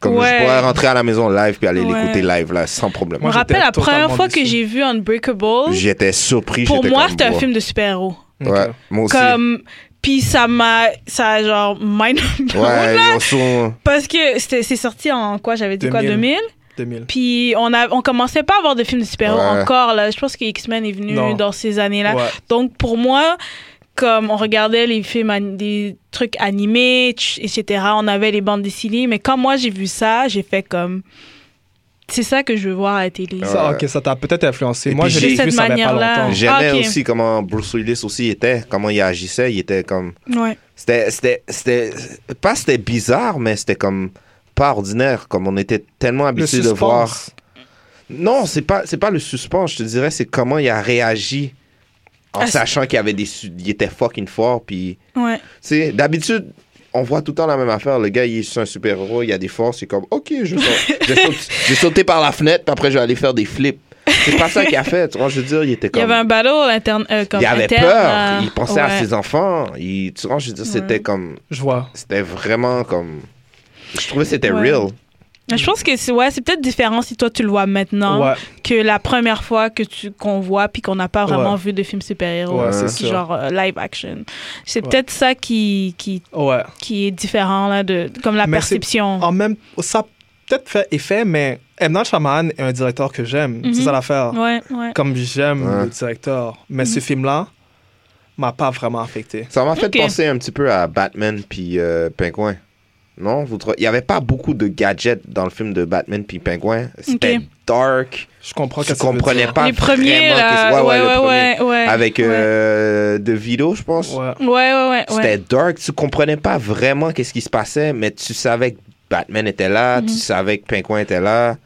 Comme Ouais. je pourrais rentrer à la maison live puis aller Ouais. l'écouter live là sans problème. Je me rappelle la première fois que j'ai vu Unbreakable. J'étais surpris. Pour j'étais moi, c'était un film de super-héros. Ouais, moi aussi. Comme. Puis ça m'a. Ça a genre. Mind Ouais, sou- Parce que c'était- c'est sorti en quoi J'avais dit quoi 2000. 2000 2000. Puis on, a, on commençait pas à avoir de films de super-héros Ouais. encore. Là. Je pense que X-Men est venu Non. dans ces années-là. Ouais. Donc pour moi, comme on regardait les films, des trucs animés, etc., on avait les bandes dessinées. Mais quand moi j'ai vu ça, j'ai fait comme. C'est ça que je veux voir à la télé. Ça, ok, ça t'a peut-être influencé. Et Moi, je j'ai- l'ai vu, cette ça pas manière-là. longtemps. J'aimais Ah, aussi comment Bruce Willis aussi était, comment il agissait. Il était comme. Ouais. C'était, c'était, c'était, pas c'était bizarre, mais c'était comme pas ordinaire. Comme on était tellement Le habitué de voir. Non, c'est pas, c'est pas le suspense. Je te dirais, c'est comment il a réagi en Ah, c'est- sachant qu'il y avait des, il était fucking fort. Puis, Ouais. tu sais, d'habitude. On voit tout le temps la même affaire. Le gars, il est juste un super-héros, il a des forces. C'est comme, OK, je je vais sauter, je vais sauter par la fenêtre, puis après, je vais aller faire des flips. C'est pas ça qu'il a fait. Tu vois, je veux dire, il était Il y comme. avait un battle interne. euh, comme il avait interne, peur. euh, il pensait à ses enfants. Il, tu vois, je veux dire, c'était Ouais. comme. Je vois. C'était vraiment comme. Je trouvais que c'était Ouais. real. Je pense que c'est ouais, c'est peut-être différent si toi tu le vois maintenant Ouais. que la première fois que tu qu'on voit puis qu'on n'a pas vraiment Ouais. vu de film super-héros Ouais, sûr. genre euh, live action. C'est Ouais. peut-être ça qui, qui Ouais. qui est différent là de comme la Mais perception. En même ça a peut-être fait effet, mais M. Night Shyamalan est un directeur que j'aime. Mhm. C'est ça l'affaire. Ouais, ouais. Comme j'aime Ouais. le directeur. Mais Mhm. ce film-là m'a pas vraiment affecté. Ça m'a fait penser un petit peu à Batman puis euh, Pingouin. Non, vous il y avait pas beaucoup de gadgets dans le film de Batman puis Pingouin. C'était dark. Je comprends Tu que comprenais pas les premiers là, ouais, ouais, le ouais, premier. ouais, ouais, Avec ouais. euh, De Vito, je pense. Ouais. Ouais, ouais, ouais, C'était ouais. dark. Tu comprenais pas vraiment qu'est-ce qui se passait, mais tu savais que Batman était là, Mhm. tu savais que Pingouin était là.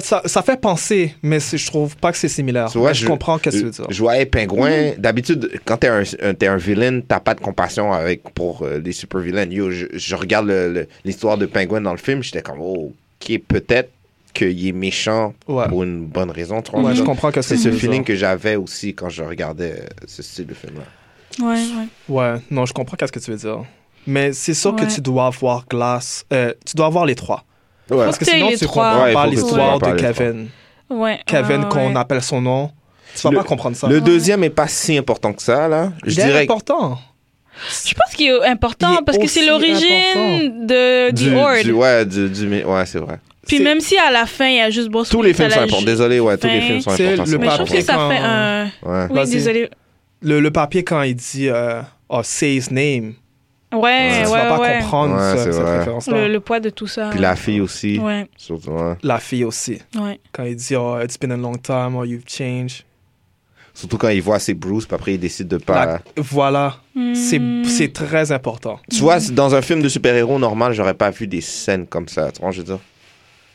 Ça, ça fait penser, mais je trouve pas que c'est similaire. Je, je- comprends qu'est-ce que tu veux dire. Je voyais Pingouin. Mhm. D'habitude, quand t'es un, un- t'es un villain, t'as pas de compassion avec, pour euh, les super villains. Yo, je, je regarde l'histoire de Pingouin dans le film, j'étais comme, oh, ok, peut-être qu'il est méchant Ouais. pour une bonne raison. Tu vois. Ouais, je comprends que C'est ce feeling que j'avais aussi quand je regardais euh, ce style de film-là. Ouais, ouais. Ouais, non, je comprends qu'est-ce que tu veux dire. Mais c'est sûr que tu dois voir Glass. euh, tu dois voir les trois. Ouais. Parce que sinon, tu comprends Ouais, pas que l'histoire de Kevin. Ouais, Kevin, ouais, qu'on appelle son nom. Tu vas Le- pas comprendre ça. Le deuxième est pas si important que ça, là. Je Il est dirais important. Je pense qu'il est important Il est parce que c'est l'origine de du, du, Horde. du- ouais, du, du- ouais, c'est vrai. Puis même si à la fin il y a juste Bruce Tous les films sont importants. Désolé, ouais, tous les films sont importants. le c'est Mais je trouve vrai. que ça Quand- fait un. Ouais. Oui, désolé. Le, le papier, quand il dit euh, oh, say his name, Ouais, tu ouais, vas pas ouais. comprendre Ouais, ça, c'est cette vrai. référence-là. Le, le poids de tout ça. Puis la fille aussi. Ouais, Surtout, ouais. La fille aussi. ouais. Quand il dit oh, It's been a long time, or you've changed. Surtout quand il voit ses Bruce, puis après il décide de pas. La- Voilà. C'est Hmm. c'est très important. Tu vois, dans un film de super-héros normal, j'aurais pas vu des scènes comme ça. Tu vois, je veux dire?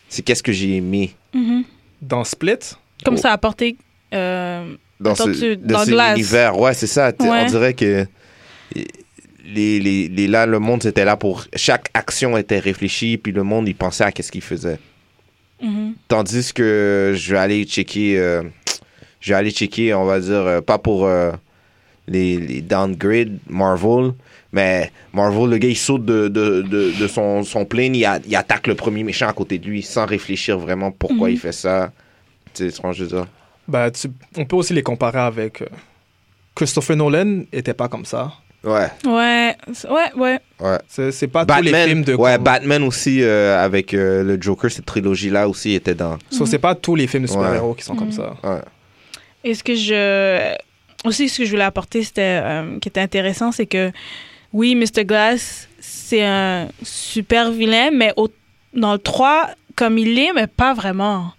C'est qu'est-ce que j'ai aimé Mhm. Dans Split, Comme Oh. ça a apporté. euh, dans Attends, ce, tu- dans dans cet Glass. univers. Ouais, c'est ça. Ouais. On dirait que les, les, les- là, le monde était là pour. Chaque action était réfléchie, puis le monde, il pensait à qu'est-ce qu'il faisait. mhm. Tandis que je vais aller checker. euh, je vais aller checker, on va dire, euh, pas pour euh, les, les downgrade Marvel, mais Marvel, le gars, il saute de, de, de, de son, son plane, il, a- il attaque le premier méchant à côté de lui sans réfléchir vraiment pourquoi il fait ça. Tu sais, ce que je veux dire? ben, tu- on peut aussi les comparer avec. euh, Christopher Nolan était pas comme ça. Ouais, Ouais, ouais, ouais. ouais. C'est pas tous les Batman, films de. ouais, Batman aussi, euh, avec euh, le Joker, cette trilogie-là aussi était dans. So, c'est pas tous les films de Ouais. super-héros qui sont comme Mhm. ça. Ouais. Et ce que je. Aussi, ce que je voulais apporter, c'était. euh, qui était intéressant, c'est que. Oui, Mr. Glass, c'est un super vilain, mais au- dans le 3, comme il est, mais pas vraiment.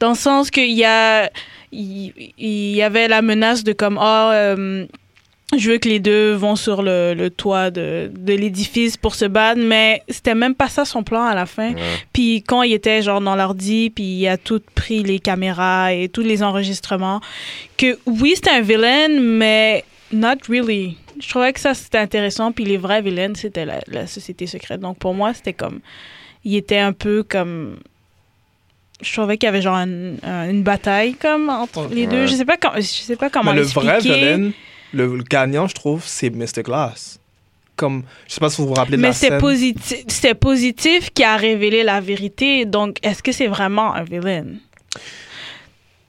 Dans le sens qu'il y a. Il, il y avait la menace de comme. Ah, euh, je veux que les deux vont sur le, le toit de, de l'édifice pour se battre, mais c'était même pas ça son plan à la fin. Ouais. Puis quand il était genre dans l'ordi, puis il a tout pris les caméras et tous les enregistrements, que oui, c'était un villain, mais not really. Je trouvais que ça, c'était intéressant. Puis les vrais villains, c'était la, la société secrète. Donc pour moi, c'était comme... Il était un peu comme... Je trouvais qu'il y avait genre un- un- une bataille comme entre les deux. Je sais pas, quand, je sais pas comment Mais le vrai villain, le, le gagnant, je trouve, c'est Mr. Glass. Comme, je sais pas si vous vous rappelez de Mais la c'est scène. positif, c'est positif qui a révélé la vérité. Donc, est-ce que c'est vraiment un villain?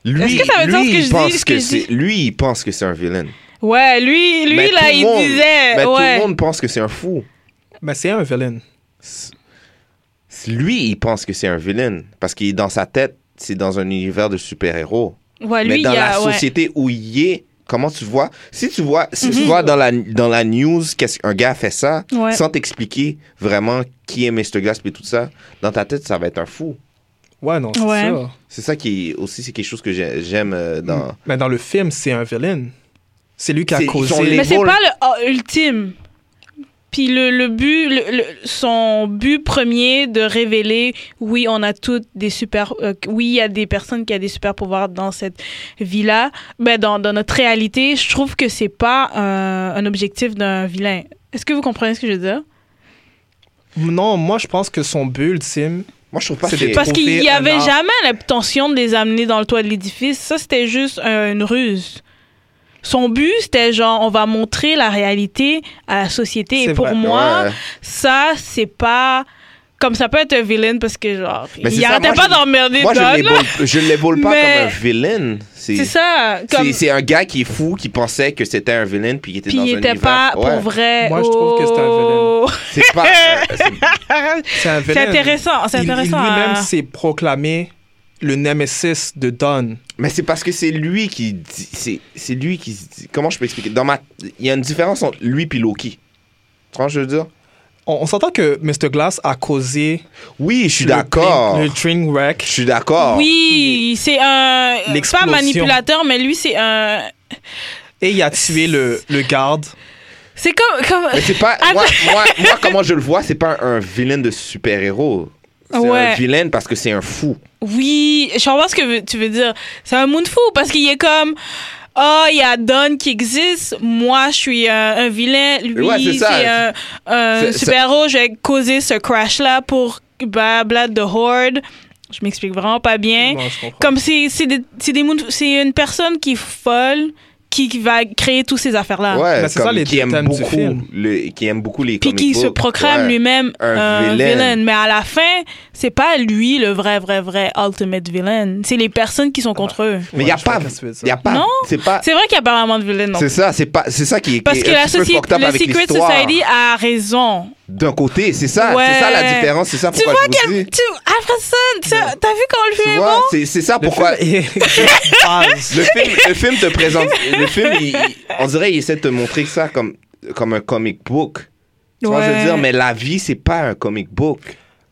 Lui, Est-ce que ça veut dire ce que il je pense dis, ce que que je c'est- dis? Lui, il pense que c'est un villain. Ouais, lui, lui Mais là, il monde- disait. Mais tout le monde pense que c'est un fou. Mais c'est un villain. Lui, il pense que c'est un villain. Parce qu'il est dans sa tête, c'est dans un univers de super-héros. Ouais, lui, Mais dans il y a, la ouais. société où il est, comment tu vois Si tu vois, si tu Mhm. vois dans la, dans la news qu'un gars fait ça, Ouais. sans t'expliquer vraiment qui est Mr. Glass et tout ça, dans ta tête, ça va être un fou. Ouais, non, c'est Ouais. ça. C'est ça qui est aussi c'est quelque chose que j'ai- j'aime euh, dans. Mais dans le film, c'est un villain. C'est lui qui a causé. Mais c'est pas le ultime. Puis le, le but, le- le- son but premier de révéler, oui, on a toutes des super, euh, oui, il y a des personnes qui ont des super pouvoirs dans cette vie-là, ben dans, dans notre réalité, je trouve que c'est pas un, un objectif d'un vilain. Est-ce que vous comprenez ce que je veux dire? Non, moi, je pense que son but ultime, Moi, je trouve pas C'est que Parce qu'il trouver y un avait jamais l'intention de les amener dans le toit de l'édifice. Ça, c'était juste un- une ruse. Son but, c'était genre, on va montrer la réalité à la société. Et pour vrai. moi, Ouais. ça, c'est pas. Comme ça peut être un villain parce que, genre, il arrêtait pas d'emmerder Moi, je là. l'éboule- pas Mais- comme un villain. C'est ça. Comme... c'est- un gars qui est fou, qui pensait que c'était un villain, puis il était Puis dans il un était univers. pas pour Ouais. vrai. Moi, je trouve que c'est un Oh. C'est pas. c'est- intéressant, c'est intéressant Il lui-même s'est proclamé le nemesis de Don. Mais c'est parce que c'est lui qui dit. C'est c'est lui qui. dit- Comment je peux expliquer? Dans ma. Il y a une différence entre lui et Loki. Tu vois ce que je veux dire? On, on s'entend que Mr. Glass a causé Oui, je suis le d'accord. train- le train wreck. Je suis d'accord. Oui, c'est un. Pas manipulateur, mais lui, c'est un. Et il a tué le, le garde. C'est comme. comme... Mais c'est pas. Ah, Moi, moi, moi, comment je le vois, c'est pas un, un vilain de super-héros. C'est Ouais. un vilain parce que c'est un fou. Oui, je comprends ce que tu veux dire. C'est un monde fou parce qu'il est comme. Oh, il y a Don qui existe. Moi, je suis un, un vilain. Lui, Ouais, c'est un, super-héros. Je vais causer ce crash-là pour blabla de Horde. Je m'explique vraiment pas bien. Comme c'est c'est des, des une personne qui est folle qui, va créer toutes ces affaires-là. Ouais, Mais c'est ça, les qui aime du beaucoup, film. le- qui aime beaucoup les Puis qui se proclame Ouais. lui-même Un un, villain. villain. Mais à la fin, c'est pas lui le vrai, vrai, vrai ultimate villain. C'est les personnes qui sont contre eux. Mais il y a pas, y a pas, Non. c'est pas, C'est vrai qu'il n'y a pas vraiment de villain, non. c'est ça, c'est pas, c'est ça qui est, Parce qui que est la up le Secret. Society a raison. D'un côté, c'est ça, Ouais. c'est ça la différence, c'est ça Tu pourquoi vois je vous quel. dis. Tu, après ça, tu- t'as vu comment le Tu film est vois, bon? c'est, c'est ça Le pourquoi film le film, le film te présente, le film, il- il- on dirait, il essaie de te montrer ça comme, comme un comic book. Tu vois, je veux Ouais. dire, mais la vie, c'est pas un comic book.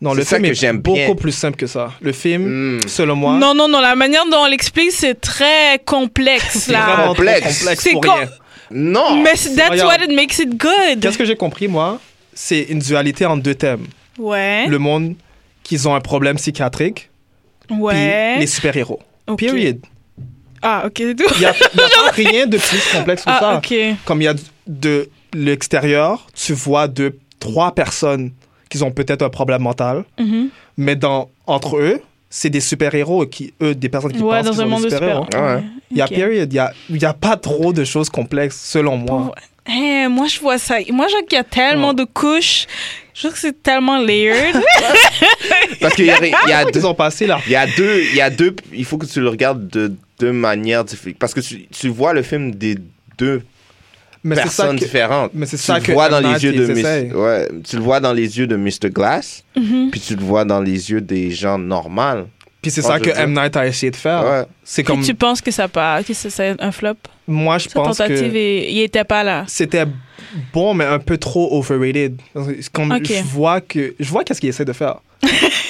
Non, C'est le ça film que est j'aime beaucoup bien. plus simple que ça. Le film, Hmm. selon moi, Non, non, non, la manière dont on l'explique, c'est très complexe, c'est complexe. complexe C'est pour com- rien. Non! Mais c'est- that's what it makes it good. Qu'est-ce que j'ai compris, moi? C'est une dualité en deux thèmes. Ouais. Le monde qui ont un problème psychiatrique, Ouais. puis les super-héros. Ok. Period. Ah, ok, c'est tout. Il n'y a, il y a pas rien de plus complexe que Ah, ça. ok. Comme il y a de l'extérieur, tu vois deux, trois personnes qui ont peut-être un problème mental, Mhm. mais dans, entre eux, c'est des super-héros qui, eux, des personnes qui Ouais, pensent dans qu'ils un monde des de super. super-héros. Ah ouais. Il y a period. Il y a, il y a pas trop de choses complexes, selon moi. Pour- Moi, je vois ça. Moi, je vois qu'il y a tellement de couches. Je trouve que c'est tellement layered. Parce qu'il y a, il y a deux. Ils ont passé là. Il y a deux, il y a deux, il faut que tu le regardes de deux manières différentes. Parce que tu, tu vois le film des deux Mais c'est ça personnes que, différentes. mais c'est tu ça le que vois dans les yeux de Mis- ouais, tu le vois dans les yeux de Mr. Glass, Mhm. puis tu le vois dans les yeux des gens normaux. Puis c'est ça que. M. Night a essayé de faire. Ouais. C'est comme. tu penses que ça pas, que c'est un flop? Moi, je Sa pense tentative, que il était pas là. c'était bon, mais un peu trop overrated. Comme je vois que je vois qu'est-ce qu'il essaie de faire.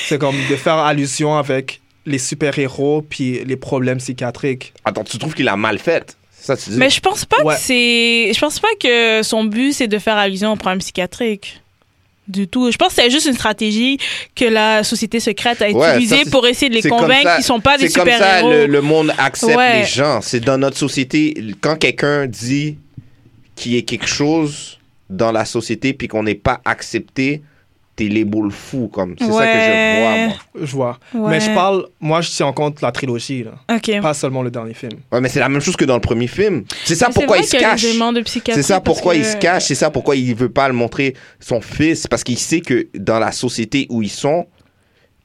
c'est comme de faire allusion avec les super-héros puis les problèmes psychiatriques. Attends, tu trouves qu'il a mal fait? Ça que tu dis Mais je pense pas Ouais. que c'est. Je pense pas que son but, c'est de faire allusion au problème psychiatrique. Du tout. Je pense que c'est juste une stratégie que la société secrète a Ouais, utilisée pour essayer de les convaincre qu'ils sont pas des C'est comme ça super-héros. le, le monde accepte Ouais. les gens. C'est dans notre société, quand quelqu'un dit qu'il y a quelque chose dans la société puis qu'on n'est pas accepté, t'es les boules fous. comme C'est ça que je vois, moi. Je vois. Ouais. Mais je parle, moi, je tiens en compte la trilogie, là. Pas seulement le dernier film. Ouais, mais c'est la même chose que dans le premier film. C'est ça pourquoi il se cache. C'est ça pourquoi il se cache. C'est ça pourquoi il veut pas le montrer son fils. Parce qu'il sait que dans la société où ils sont,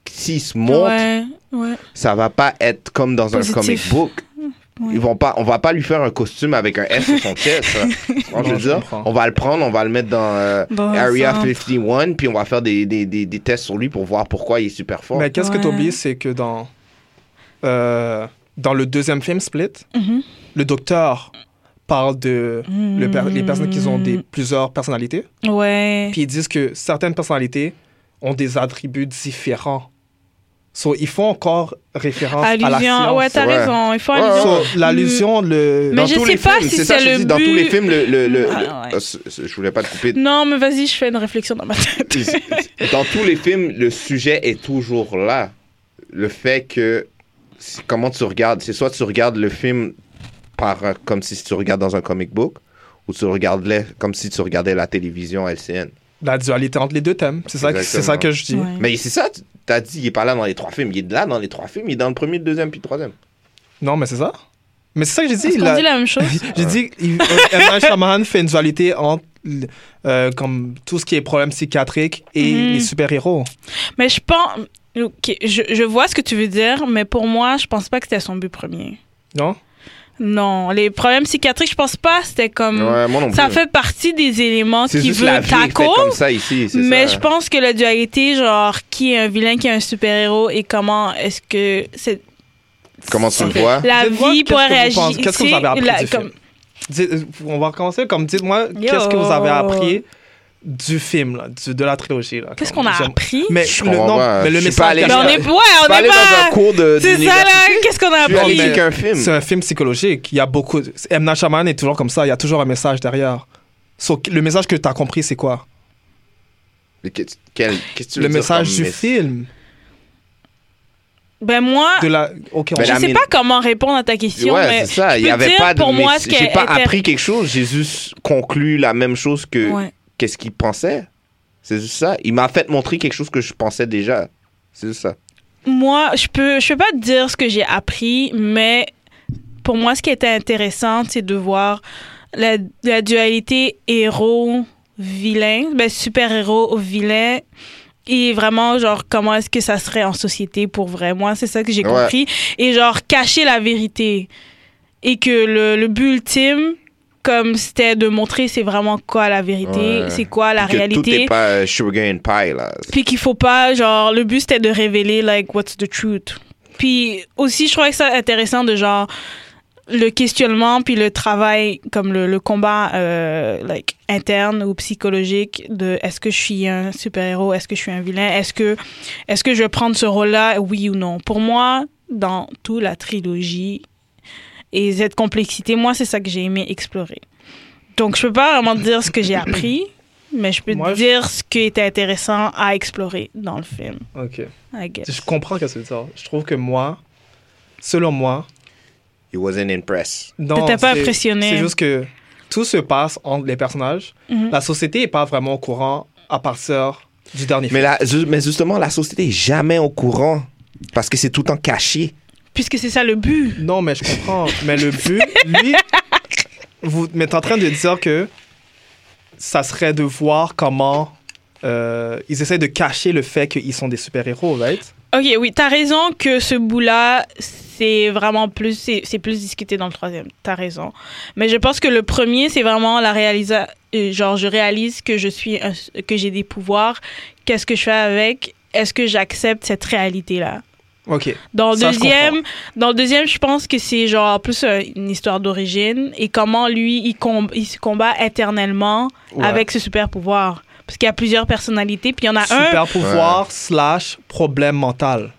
s'ils se montrent, Ouais, ouais. ça va pas être comme dans Positif. un comic book. Ouais. Ils vont pas, on va pas lui faire un costume avec un S sur son chest. je veux dire, comprends. on va le prendre, on va le mettre dans, euh, Area centre. 51, puis on va faire des, des, des, des tests sur lui pour voir pourquoi il est super fort. Mais qu'est-ce que tu oublies, c'est que dans, euh, dans le deuxième film, Split, Mhm. le docteur parle de le per- les personnes qui ont des, Mm. plusieurs personnalités. Ouais. Puis ils disent que certaines personnalités ont des attributs différents. So, ils font encore référence à la Allusion. science. Ouais, t'as Ouais. raison. Il faut Ouais, allusion. So, l'allusion, le... Mais je tous sais les pas films, si c'est ça, c'est je le dis, Dans tous les but. films, le, le, le- Ah, le- ouais. C'est- je voulais pas te couper. Non, mais vas-y, je fais une réflexion dans ma tête. dans tous les films, le sujet est toujours là. Le fait que comment tu regardes, c'est soit tu regardes le film par un- comme si tu regardes dans un comic book, ou tu regardes le- comme si tu regardais la télévision LCN. La dualité entre les deux thèmes. C'est ça, que- c'est ça que je dis. Ouais. Mais c'est ça, tu as dit, il est pas là dans les trois films. Il est là dans les trois films, il est dans le premier, le deuxième, puis le troisième. Non, mais c'est ça. Mais c'est ça que j'ai dit. Est-ce il qu'on a- dit la même chose? J'ai dit, euh, M. Shyamalan fait une dualité entre euh, comme tout ce qui est problème psychiatrique et Mhm. les super-héros. Mais je pense. Ok, je, je vois ce que tu veux dire, mais pour moi, je pense pas que c'était son but premier. Non? Non, les problèmes psychiatriques, je pense pas. C'était comme. Ouais, moi non plus. Ça fait partie des éléments qui veut tackle. comme ça ici. Mais ça. je pense que la dualité, genre, qui est un vilain, qui est un super-héros, et comment est-ce que c'est. Comment tu le vois? La vie pourrait réagir. Qu'est-ce que vous avez appris la- du comme- film? Dites- on va recommencer comme dites-moi qu'est-ce que vous avez appris? Du film là, du- de la trilogie là. Qu'est-ce qu'on a appris? Mais Je le, non, pas. mais le message pas allé- Mais on est. Ouais, on est aller dans un pas. cours de C'est ça, là. Qu'est-ce qu'on a appris? checker un film. C'est un film psychologique. Il y a beaucoup. M. Night Shyamalan est toujours comme ça. Il y a toujours un message derrière. So, le message que tu as compris, c'est quoi? Mais qu'est- quel- Qu'est-ce que tu veux Le dire message du film. Ben, moi. De la... Ben, Je sais mine- pas comment répondre à ta question, Ouais, mais c'est ça. je Il y avait dire pas de. pour moi ce J'ai pas était- appris quelque chose. J'ai juste conclu la même chose que Ouais. Qu'est-ce qu'il pensait. C'est juste ça. Il m'a fait montrer quelque chose que je pensais déjà. C'est juste ça. Moi, je peux, je peux pas te dire ce que j'ai appris, mais pour moi, ce qui était intéressant, c'est de voir la, la dualité héros-vilain, ben, super-héros-vilain, et vraiment, genre, comment est-ce que ça serait en société pour vrai. Moi, c'est ça que j'ai Ouais. compris. Et genre, cacher la vérité. Et que le, le but ultime, comme c'était de montrer c'est vraiment quoi la vérité, Ouais. c'est quoi la que tout réalité. n'est pas euh, sugar and pie, là. Puis qu'il faut pas, genre, le but c'était de révéler, like, what's the truth. Puis aussi, je trouvais que ça intéressant de genre le questionnement puis le travail comme le, le combat euh, like interne ou psychologique de est-ce que je suis un super héros est-ce que je suis un vilain? Est-ce que est-ce que je vais prendre ce rôle-là? Oui ou non pour moi dans toute la trilogie et cette complexité moi c'est ça que j'ai aimé explorer donc je peux pas vraiment te dire ce que j'ai appris mais je peux Moi, te je- dire ce qui était intéressant à explorer dans le film Ok. I guess. Je comprends ce que veux dire. Je trouve que moi, selon moi, He wasn't impressed. non. T'étais pas c'est- impressionné. C'est juste que tout se passe entre les personnages. Mhm. La société est pas vraiment au courant à partir du dernier Mais, film. la, mais justement, la société est jamais au courant parce que c'est tout le temps caché. Puisque c'est ça le but Non, mais je comprends. mais le but, lui, vous m'êtes en train de dire que ça serait de voir comment euh, ils essaient de cacher le fait qu'ils sont des super-héros, right? Ok, oui, t'as raison que ce bout-là, c'est vraiment plus, c'est plus discuté dans le troisième. T'as raison. Mais je pense que le premier, c'est vraiment la réalisa, euh, genre je réalise que je suis, un- que j'ai des pouvoirs. Qu'est-ce que je fais avec? Est-ce que j'accepte cette réalité-là? Ok. Dans le Ça, deuxième, dans le deuxième, je pense que c'est genre plus euh, une histoire d'origine et comment lui il, com- il se combat éternellement Ouais. avec ce super pouvoir. Parce qu'il y a plusieurs personnalités, puis il y en a un Super pouvoir slash problème mental.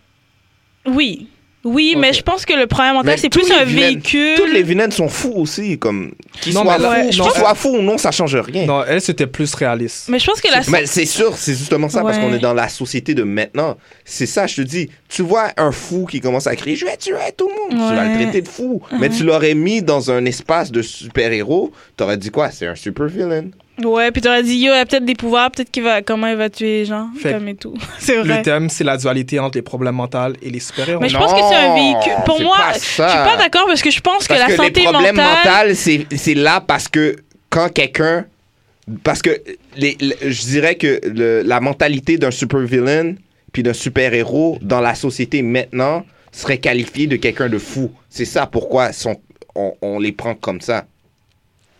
Oui. Oui, mais je pense que le problème mental, c'est plus un véhicule. Tous les vilains sont fous aussi. Comme, qu'ils Non, soient, fous, ouais, qu'ils non, soient fous ou non, ça change rien. Non, elle, c'était plus réaliste. Mais je pense que la. Mais c'est sûr, c'est justement ça, parce qu'on est dans la société de maintenant. C'est ça, je te dis. Tu vois un fou qui commence à crier Je vais tuer tout le monde. Tu vas le traiter de fou. Mais tu l'aurais mis dans un espace de super-héros. T'aurais dit quoi? C'est un super-villain. Ouais, puis t'aurais dit, yo, il a peut-être des pouvoirs, peut-être qu'il va. Comment il va tuer les gens Fait- Comme et tout. c'est Le vrai. thème, c'est la dualité entre les problèmes mentaux et les super-héros. Mais je pense que c'est un véhicule. Pour c'est moi, pas je ça. suis pas d'accord parce que je pense que Parce la que santé les problèmes mentale. mentaux, c'est c'est là parce que quand quelqu'un. Parce que les, les- je dirais que le- la mentalité d'un super-villain puis d'un super-héros dans la société maintenant serait qualifiée de quelqu'un de fou. C'est ça pourquoi sont- on, on les prend comme ça.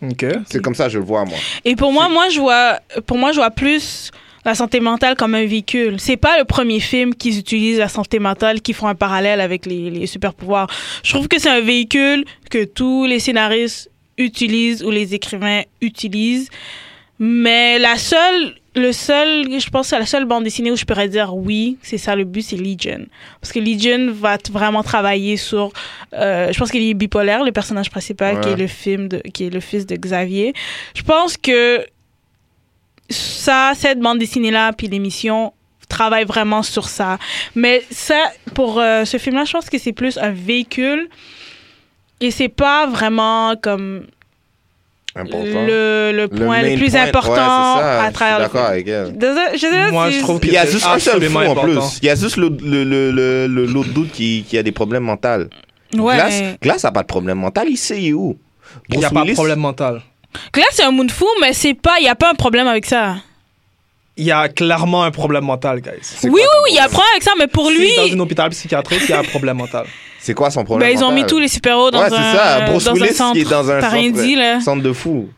Ok. C'est comme ça que je le vois, moi. Et pour moi, moi, je vois, pour moi, je vois plus la santé mentale comme un véhicule. C'est pas le premier film qu'ils utilisent la santé mentale qui font un parallèle avec les, les super pouvoirs. Je trouve que c'est un véhicule que tous les scénaristes utilisent ou les écrivains utilisent. Mais la seule, le seul, je pense que la seule bande dessinée où je pourrais dire oui, c'est ça le but, c'est Legion. Parce que Legion va vraiment travailler sur, euh, je pense qu'il est bipolaire, le personnage principal qui est le film de, qui est le fils de Xavier. Je pense que ça, cette bande dessinée-là, puis l'émission travaille vraiment sur ça. Mais ça, pour euh, ce film-là, je pense que c'est plus un véhicule et c'est pas vraiment comme. Le, le point le, plus point, important ouais, c'est ça, à travers le d'accord film. avec elle. Je sais pas Moi, si- je trouve Puis il y a C'est juste un seul fou en plus. Il y a juste le, le, le, le, le- l'autre doute qui, qui a des problèmes mentaux. Ouais. Glace, Glace a pas de problème mental, il sait où. Il n'y a pas de problème mental. Là, c'est un moon fou, mais c'est pas, il y a pas un problème avec ça. Il y a clairement un problème mental, guys. Oui, oui, oui, il y a un problème? avec ça, mais pour Si lui, dans un hôpital psychiatrique, il y a un problème mental. C'est quoi son problème ben, ils ont mis mental? tous les super-héros dans Ouais, un, c'est ça. Bruce dans Willis un centre. qui est dans un centre, dit, là. centre de fou.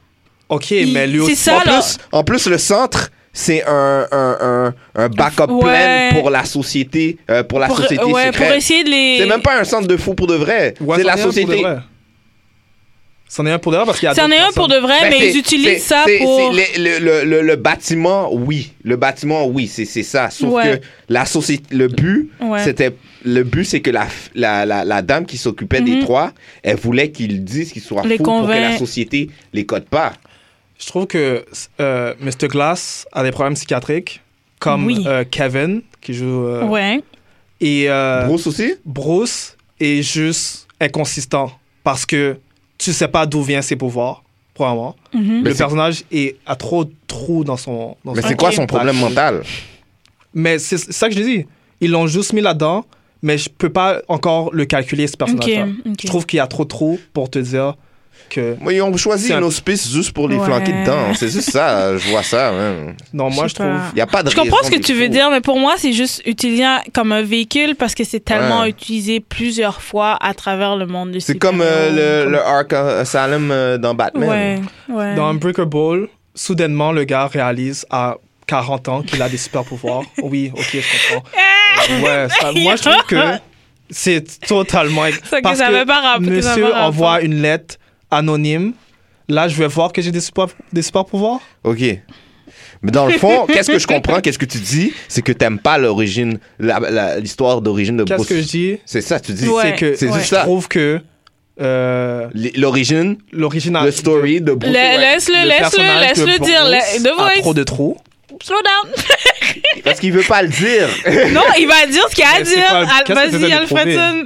Ok, Il- mais lui c'est aussi. ça, en, là. plus, en plus, le centre, c'est un, un, un, un backup Ouais. plan pour la société, euh, pour la Pour- société ouais, secrète. pour essayer de les. C'est même pas un centre de fou pour de vrai. Ouais, c'est la société. C'en est un pour de vrai parce qu'il y a C'en est un pour de vrai, Ben, mais ils utilisent ça pour. le, le, le, le bâtiment, oui. Le bâtiment, oui, c'est c'est ça. Sauf Ouais. que la société, le but, Ouais. c'était le but, c'est que la, la, la, la dame qui s'occupait des Mhm. trois, elle voulait qu'ils disent qu'ils soient Les fous pour que la convainc- société les code pas. Je trouve que euh, Mr. Glass a des problèmes psychiatriques, comme Oui. euh, Kevin, qui joue. euh, Ouais. Et euh, Bruce aussi? Bruce est juste inconsistant parce que tu sais pas d'où viennent ses pouvoirs, probablement. Mhm. Mais Le personnage est, a trop de trous dans son. dans Mais c'est quoi son problème mental? Mais c'est ça que je dis. Ils l'ont juste mis là-dedans, mais je peux pas encore le calculer, ce personnage-là. Je trouve qu'il y a trop de trous pour te dire que. Moi, ils ont choisi un- une hospice juste pour les Ouais. flanquer dedans. C'est juste ça, je vois ça. man. Non, moi, Je trouve. Il y a pas de Je comprends ce que tu veux dire, mais pour moi, c'est juste utilisé comme un véhicule parce que c'est tellement Ouais. utilisé plusieurs fois à travers le monde de C'est comme euh, le, le Ark Asylum euh, dans Batman. Ouais, ouais. Dans Unbreakable, soudainement, le gars réalise à 40 ans qu'il a des super pouvoirs. Oui, ok, je comprends. Euh, ouais, ça- moi, je trouve que C'est totalement. Ça que parce que veut pas rap- que ça monsieur veut rapport. envoie une lettre anonyme. Là, je vais voir que j'ai des super, des super pouvoirs. Ok. Mais dans le fond, qu'est-ce que je comprends, qu'est-ce que tu dis, c'est que t'aimes pas l'origine, la- la- l'histoire d'origine de Qu'est-ce Bruce. que je dis? C'est ça, tu dis. Ouais. C'est que C'est ouais. juste je ça. trouve que euh, L- L'origine, l'original. le story de Bruce. Le- Laisse-le, le laisse-le, personnage de laisse-le dire. Bruce The a trop de trous. Slow down. Parce qu'il veut pas le dire. non, il va dire ce qu'il a à dire. pas- Al- qu'est-ce que Vas-y, Alfredson.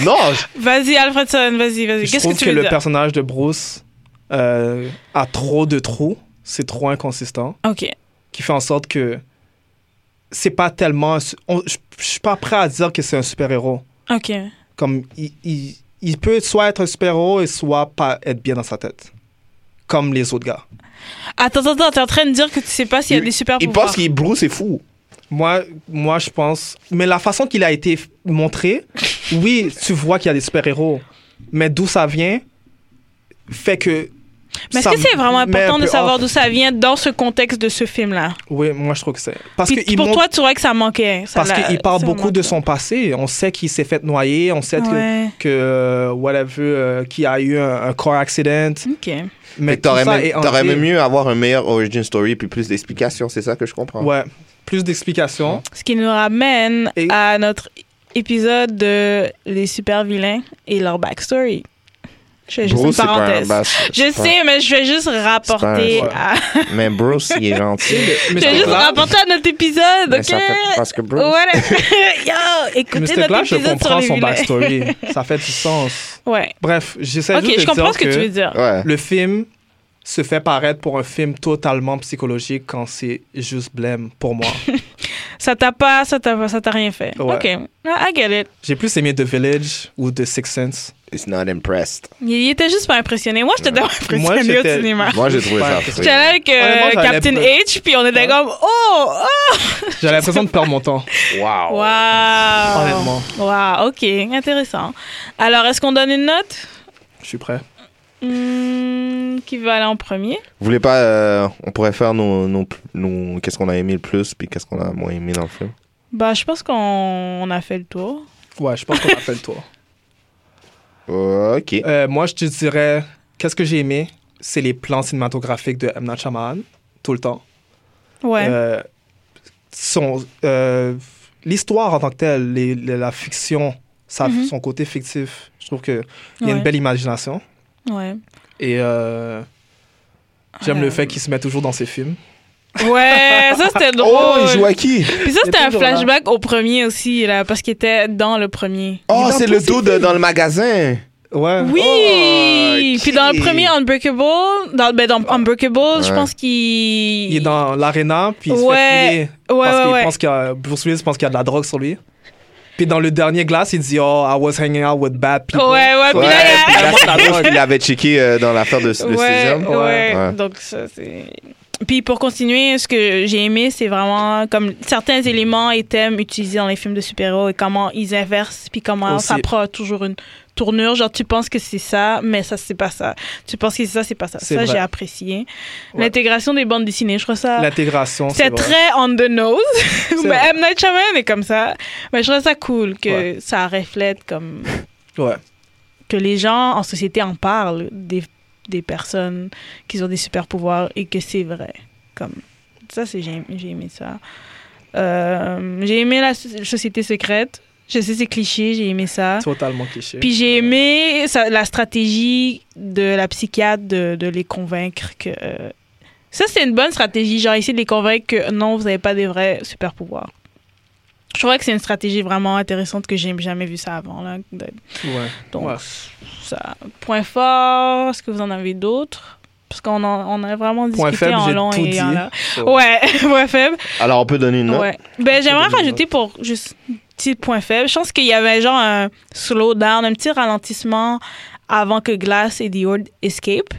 non, je- Vas-y, Alfredson, vas-y, vas-y. Je Qu'est-ce que trouve tu que veux le dire? personnage de Bruce euh, a trop de trous. C'est trop inconsistant. Ok. Qui fait en sorte que c'est pas tellement. Je je suis pas prêt à dire que c'est un super-héros. Ok. Comme il, il, il peut soit être un super-héros et soit pas être bien dans sa tête. Comme les autres gars. Attends, attends, attends, t'es en train de dire que tu sais pas s'il y a Il- des super il pouvoirs. pense qu'il Bruce est fou. Moi, moi, je pense. Mais la façon qu'il a été montré, oui, tu vois qu'il y a des super-héros. Mais d'où ça vient fait que. Mais est-ce que c'est vraiment important de savoir d'où ça vient dans ce contexte de ce film-là? Oui, moi, je trouve que c'est. Parce Puis qu'il pour montre- toi, tu vois que ça manquait. ça Parce qu'il parle beaucoup de son passé. On sait qu'il s'est fait noyer. On sait que, Ouais. que euh, whatever, euh, qu'il a eu un, un car accident. Ok. Mais que t'aurais même, mieux avoir un meilleur origin story puis plus d'explications, c'est ça que je comprends? Ouais, plus d'explications. Ce qui nous ramène Et- à notre épisode de les super vilains et leur backstory. Je fais juste Bruce, une c'est pas un parenthèse. Je pas- sais, mais je vais juste rapporter à... Mais Bruce, il est gentil. Mais Je vais juste rapporter à notre épisode, Mais ok? ça fait- parce que Bruce. Ouais. Yo, écoutez notre je épisode sur comprends les son backstory. ça fait du sens. Ouais. Bref, j'essaie Ok, juste de je comprends dire ce que, tu veux dire. Ouais. le film se fait paraître pour un film totalement psychologique quand c'est juste blême pour moi. Ça t'a pas, ça t'a, ça t'a rien fait. Ouais. Ok, I get it. J'ai plus aimé The Village ou The Sixth Sense. It's not impressed. Il, il était juste pas impressionné. Moi, j'étais Moi, impressionné au cinéma. Moi, j'ai trouvé Ouais, ça. J'étais là avec euh, Captain pas- H, puis on était Ouais. comme oh, oh! J'ai l'impression de perdre mon temps, Wow. Wow! honnêtement. Wow, ok, intéressant. Alors, est-ce qu'on donne une note? Je suis prêt. Hmm, qui va aller en premier? Vous voulez pas. euh, on pourrait faire nos. nos, nos- qu'est-ce qu'on a aimé le plus puis qu'est-ce qu'on a moins aimé dans le film? Bah, je pense qu'on on a fait le tour. Ouais, je pense qu'on a fait le tour. Ok. Euh, moi, je te dirais, qu'est-ce que j'ai aimé? C'est les plans cinématographiques de M. Night Shyamalan, tout le temps. Ouais. Euh, son, euh, l'histoire en tant que telle, les- les- la fiction, Mhm. son côté fictif, je trouve qu'il y a Ouais. une belle imagination. Ouais. Et euh, j'aime Euh. le fait qu'il se met toujours dans ses films. Ouais, ça c'était drôle. Oh, il joue à qui? Puis ça, c'était un là. flashback au premier aussi, là, parce qu'il était dans le premier. Oh, c'est le dos de- dans le magasin. Ouais. Oui! Oh. Puis dans le premier Unbreakable, dans, ben dans Unbreakable, je pense qu'il. Il est dans l'aréna, puis il se Ouais. fait fouiller Ouais, parce ouais, qu'il ouais. pense qu'il y a, Bruce Willis pense qu'il y a de la drogue sur lui. Puis dans le dernier glace, il dit Oh, I was hanging out with bad people. Ouais, ouais, puis Ouais, là, il avait checké euh, dans l'affaire de, de ouais. Ouais. Donc, ça, c'est. Puis pour continuer, ce que j'ai aimé, c'est vraiment comme certains éléments et thèmes utilisés dans les films de super-héros et comment ils inversent, puis comment Aussi. ça prend toujours une tournure. Genre, tu penses que c'est ça, mais ça, c'est pas ça. Tu penses que c'est ça, c'est pas ça. Ça, j'ai apprécié. Ouais. L'intégration des bandes dessinées, je trouve ça. L'intégration, c'est très on the nose. Mais. M. Night Shyamalan est comme ça. Mais je trouve ça cool que Ouais. ça reflète comme Ouais. que les gens en société en parlent des, des personnes qui ont des super pouvoirs et que c'est vrai. Comme ça, c'est j'ai j'ai aimé ça. Euh, j'ai aimé la so- société secrète. Je sais c'est cliché, j'ai aimé ça. Totalement cliché. Puis j'ai aimé ça- la stratégie de la psychiatre de, de les convaincre que euh, ça c'est une bonne stratégie, genre essayer de les convaincre que non vous n'avez pas des vrais super pouvoirs. Je trouvais que c'est une stratégie vraiment intéressante que j'ai jamais vu ça avant là. De- Ouais. donc, Ouais. ça. Point fort, est-ce que vous en avez d'autres? Parce qu'on en- on a vraiment Point discuté faible, en long tout et dit. en large. So, Ouais, point faible. Alors, on peut donner une note? Ouais. Ben, j'aimerais rajouter pour juste un petit point faible. Je pense qu'il y avait genre un slowdown, un petit ralentissement avant que Glass et The Horde escape.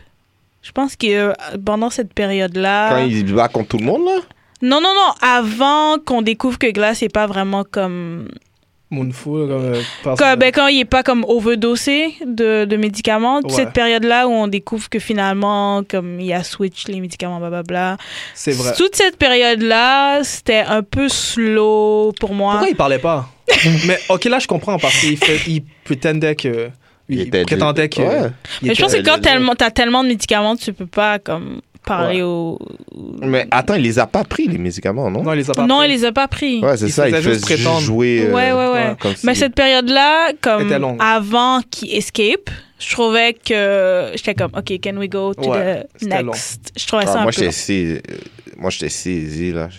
Je pense que euh, pendant cette période-là. Quand il bat contre tout le monde, là? Non, non, non. Avant qu'on découvre que Glass n'est pas vraiment comme Moonful, comme, euh, Quand, ben, quand il est pas comme overdosé de, de médicaments, Ouais. cette période-là où on découvre que finalement, comme il a switch les médicaments, blablabla. c'est vrai. Toute cette période-là, c'était un peu slow pour moi. Pourquoi il parlait pas? Mais ok, là, je comprends parce qu'il fait, il prétendait que. Il Il, était prétendait que. Ouais. il Mais je pense que quand t'as tellement de médicaments, tu peux pas comme parler Ouais. au. Mais attends, il les a pas pris, les médicaments, non? Non, il les a pas Non, pris. il les a pas pris. Ouais, c'est ça, il faisait fait juste juste prétendre. jouer. euh, Ouais, ouais, ouais. comme Mais si- cette période-là, comme avant qu'il escape, je trouvais que j'étais comme, OK, can we go to Ouais, the next? Je trouvais Ah, ça un moi, peu. j'étais saisi. euh, Moi, j'étais saisi, là.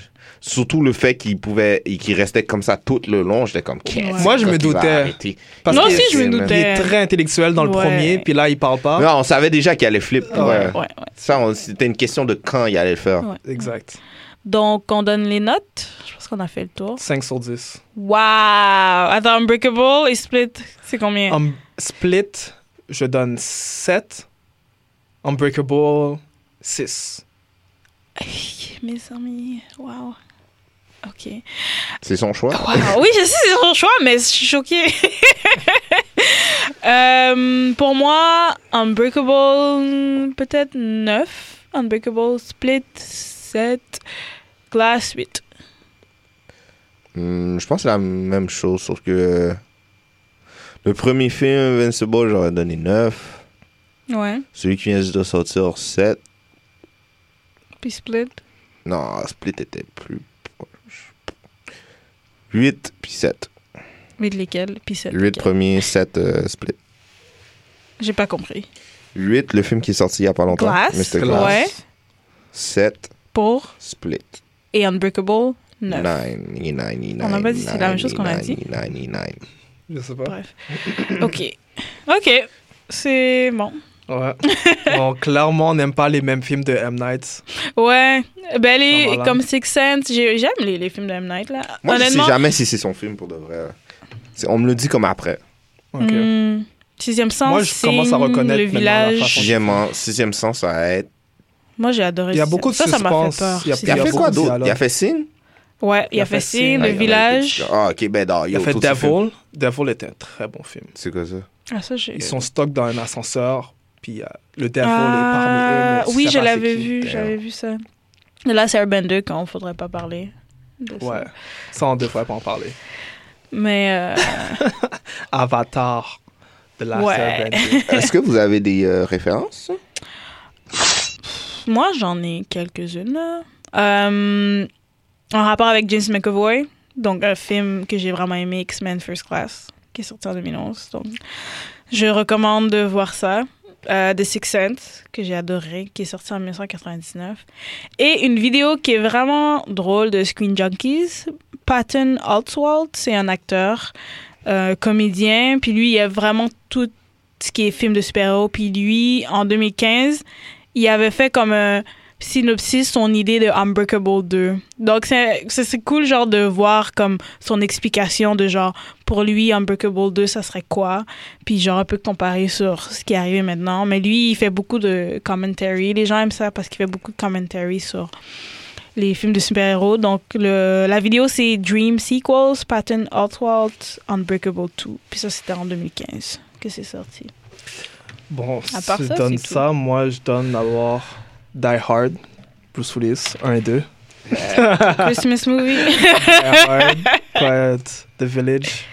Surtout le fait qu'il pouvait, qu'il restait comme ça tout le long, j'étais comme, qu'est-ce Ouais. Moi, je me doutais. Parce Moi qu'il- aussi, je me c'est- Il doutais. est très intellectuel dans le Ouais. premier, puis là, il parle pas. Non, on savait déjà qu'il allait flip. Ouais. ouais. Ouais, ouais. Ça, c'était une question de quand il allait le faire. Ouais. Exact. Donc, on donne les notes. Je pense qu'on a fait le tour. 5 sur 10. Wow! Attends, Unbreakable et Split, c'est combien? Um, Split, je donne 7. Unbreakable, 6. Hey, mes amis, wow. OK. C'est son choix. Wow. Oui, je sais, c'est son choix, mais je suis choquée. Euh, pour moi, Unbreakable, peut-être 9. Unbreakable, Split, 7. Glass, 8. Hmm, je pense que c'est la même chose, sauf que euh, le premier film, Invincible, j'aurais donné 9. Ouais. Celui qui vient juste de sortir, 7. Puis Split? Non, Split était plus. 8 puis 7. 8 lesquels, puis 7 8 premiers, 7 euh, Split. J'ai pas compris. 8, le film qui est sorti il y a pas longtemps. Glass. Mr. Glass. Ouais. 7, Pour Split. et Unbreakable, 9. 9. On a pas dit c'est la même chose qu'on a dit? 99. Je sais pas. Bref. OK. OK. C'est bon. Ouais. bon, clairement, on n'aime pas les mêmes films de M. Night. Ouais. Ben, les, Ah, voilà. comme Six Sense, j'ai- j'aime les, les films de M. Night, là. Moi, je sais Honnêtement, jamais si c'est son film pour de vrai. On me le dit comme après. Ok. hmm, Sixième Sens, Moi, je commence à reconnaître Le maintenant la Village. Sixième, sixième sens, ça va être. Moi, j'ai adoré Il y a beaucoup de ça, ça m'a fait suspense. peur. Il y a- Il a Il y fait quoi d'autre? Il a fait Signe Ouais, il, a fait Signe, Le il y Village. Ah, ok, ben, non, Il yo, a fait. Devil. Devil était un très bon film. C'est quoi ça? Ah, ça, j'ai... Ils sont stock dans un ascenseur, puis euh, le Devil Ah, est parmi eux. mais oui, je l'avais vu, j'avais vu ça. Là, c'est Airbender quand on faudrait pas parler. de ça. Ouais, ça, on devrait pas en parler. Mais euh, Avatar de la Ouais. Airbender. Est-ce que vous avez des euh, références? Moi, j'en ai quelques-unes. Euh, en rapport avec James McAvoy, donc un film que j'ai vraiment aimé, X-Men First Class, qui est sorti en 2011. Donc, je recommande de voir ça. Euh, The Sixth Sense, que j'ai adoré, qui est sorti en 1999. Et une vidéo qui est vraiment drôle de Screen Junkies. Patton Oswalt, c'est un acteur, euh, comédien, puis lui, il a vraiment tout ce qui est film de super-héros. Puis lui, en 2015, il avait fait comme un synopsis son idée de Unbreakable 2. Donc c'est cool genre de voir comme son explication de genre pour lui Unbreakable 2 ça serait quoi? Puis genre un peu comparer sur ce qui est arrivé maintenant. Mais lui il fait beaucoup de commentary. Les gens aiment ça parce qu'il fait beaucoup de commentary sur les films de super-héros. Donc le, la vidéo c'est Dream Sequels Patton Oswalt Unbreakable 2 puis ça c'était en 2015 que c'est sorti. Bon, si je ça, donne c'est tout. ça, moi, je donne d'abord Die Hard, Bruce Willis, 1 et 2. Christmas movie Die Hard, Quiet, The Village.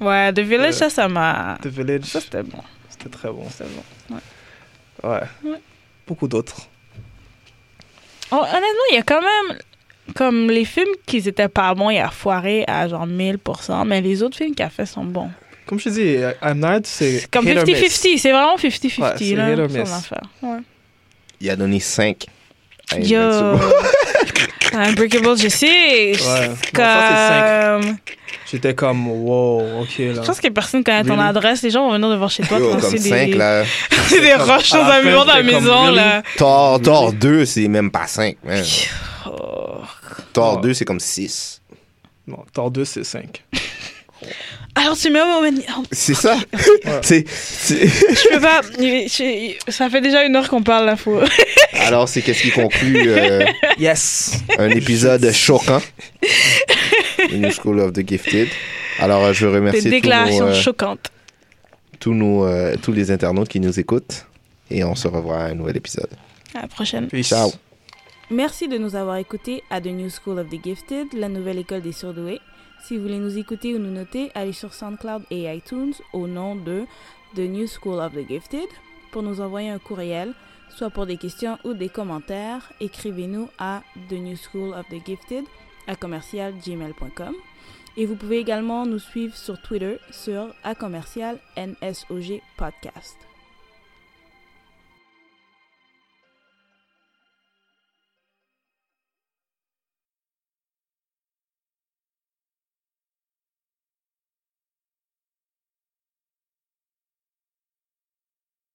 ouais The Village Euh, ça ça m'a The Village, ça c'était bon c'était très bon. c'était bon Ouais. Ouais. Beaucoup d'autres. Oh, honnêtement, il y a quand même. Comme les films qui étaient pas bons, il a foiré à genre 1000%, mais les autres films qu'il a fait sont bons. Comme je te dis, I'm Night, c'est comme hit or miss. 50-50, c'est vraiment 50-50 Ouais, c'est là, hit or son miss. affaire. Ouais. Il a donné 5. Yo! Unbreakable, je sais. Ouais. Comme... J'étais comme, wow, ok, là. Je pense que personne connaît ton Really? adresse. Les gens vont venir devant chez toi Yo, comme des, 5, là. des roches dans À la un fin, mur dans la j'étais comme, maison. really? Là. Thor, Thor 2, c'est même pas 5, man. Oh. Thor Oh. 2, c'est comme 6. Non, Thor 2, c'est 5. Alors tu mets au moment. oh, C'est ça. C'est- c'est- Je peux pas. je- Ça fait déjà une heure qu'on parle là. Faut... Alors, c'est qu'est-ce qui conclut euh, Yes! un épisode choquant? De New School of the Gifted. Alors, euh, je veux Des remercier tous déclarations nos, euh, choquantes. tous, nos, euh, tous les internautes qui nous écoutent. Et on se revoit à un nouvel épisode. À la prochaine. Peace. Ciao. Merci de nous avoir écoutés à The New School of the Gifted, la nouvelle école des surdoués. Si vous voulez nous écouter ou nous noter, allez sur SoundCloud et iTunes au nom de The New School of the Gifted. Pour nous envoyer un courriel, soit pour des questions ou des commentaires, écrivez-nous à The New School of the Gifted à commercialgmail.com. Et vous pouvez également nous suivre sur Twitter sur à commercial NSOG Podcast.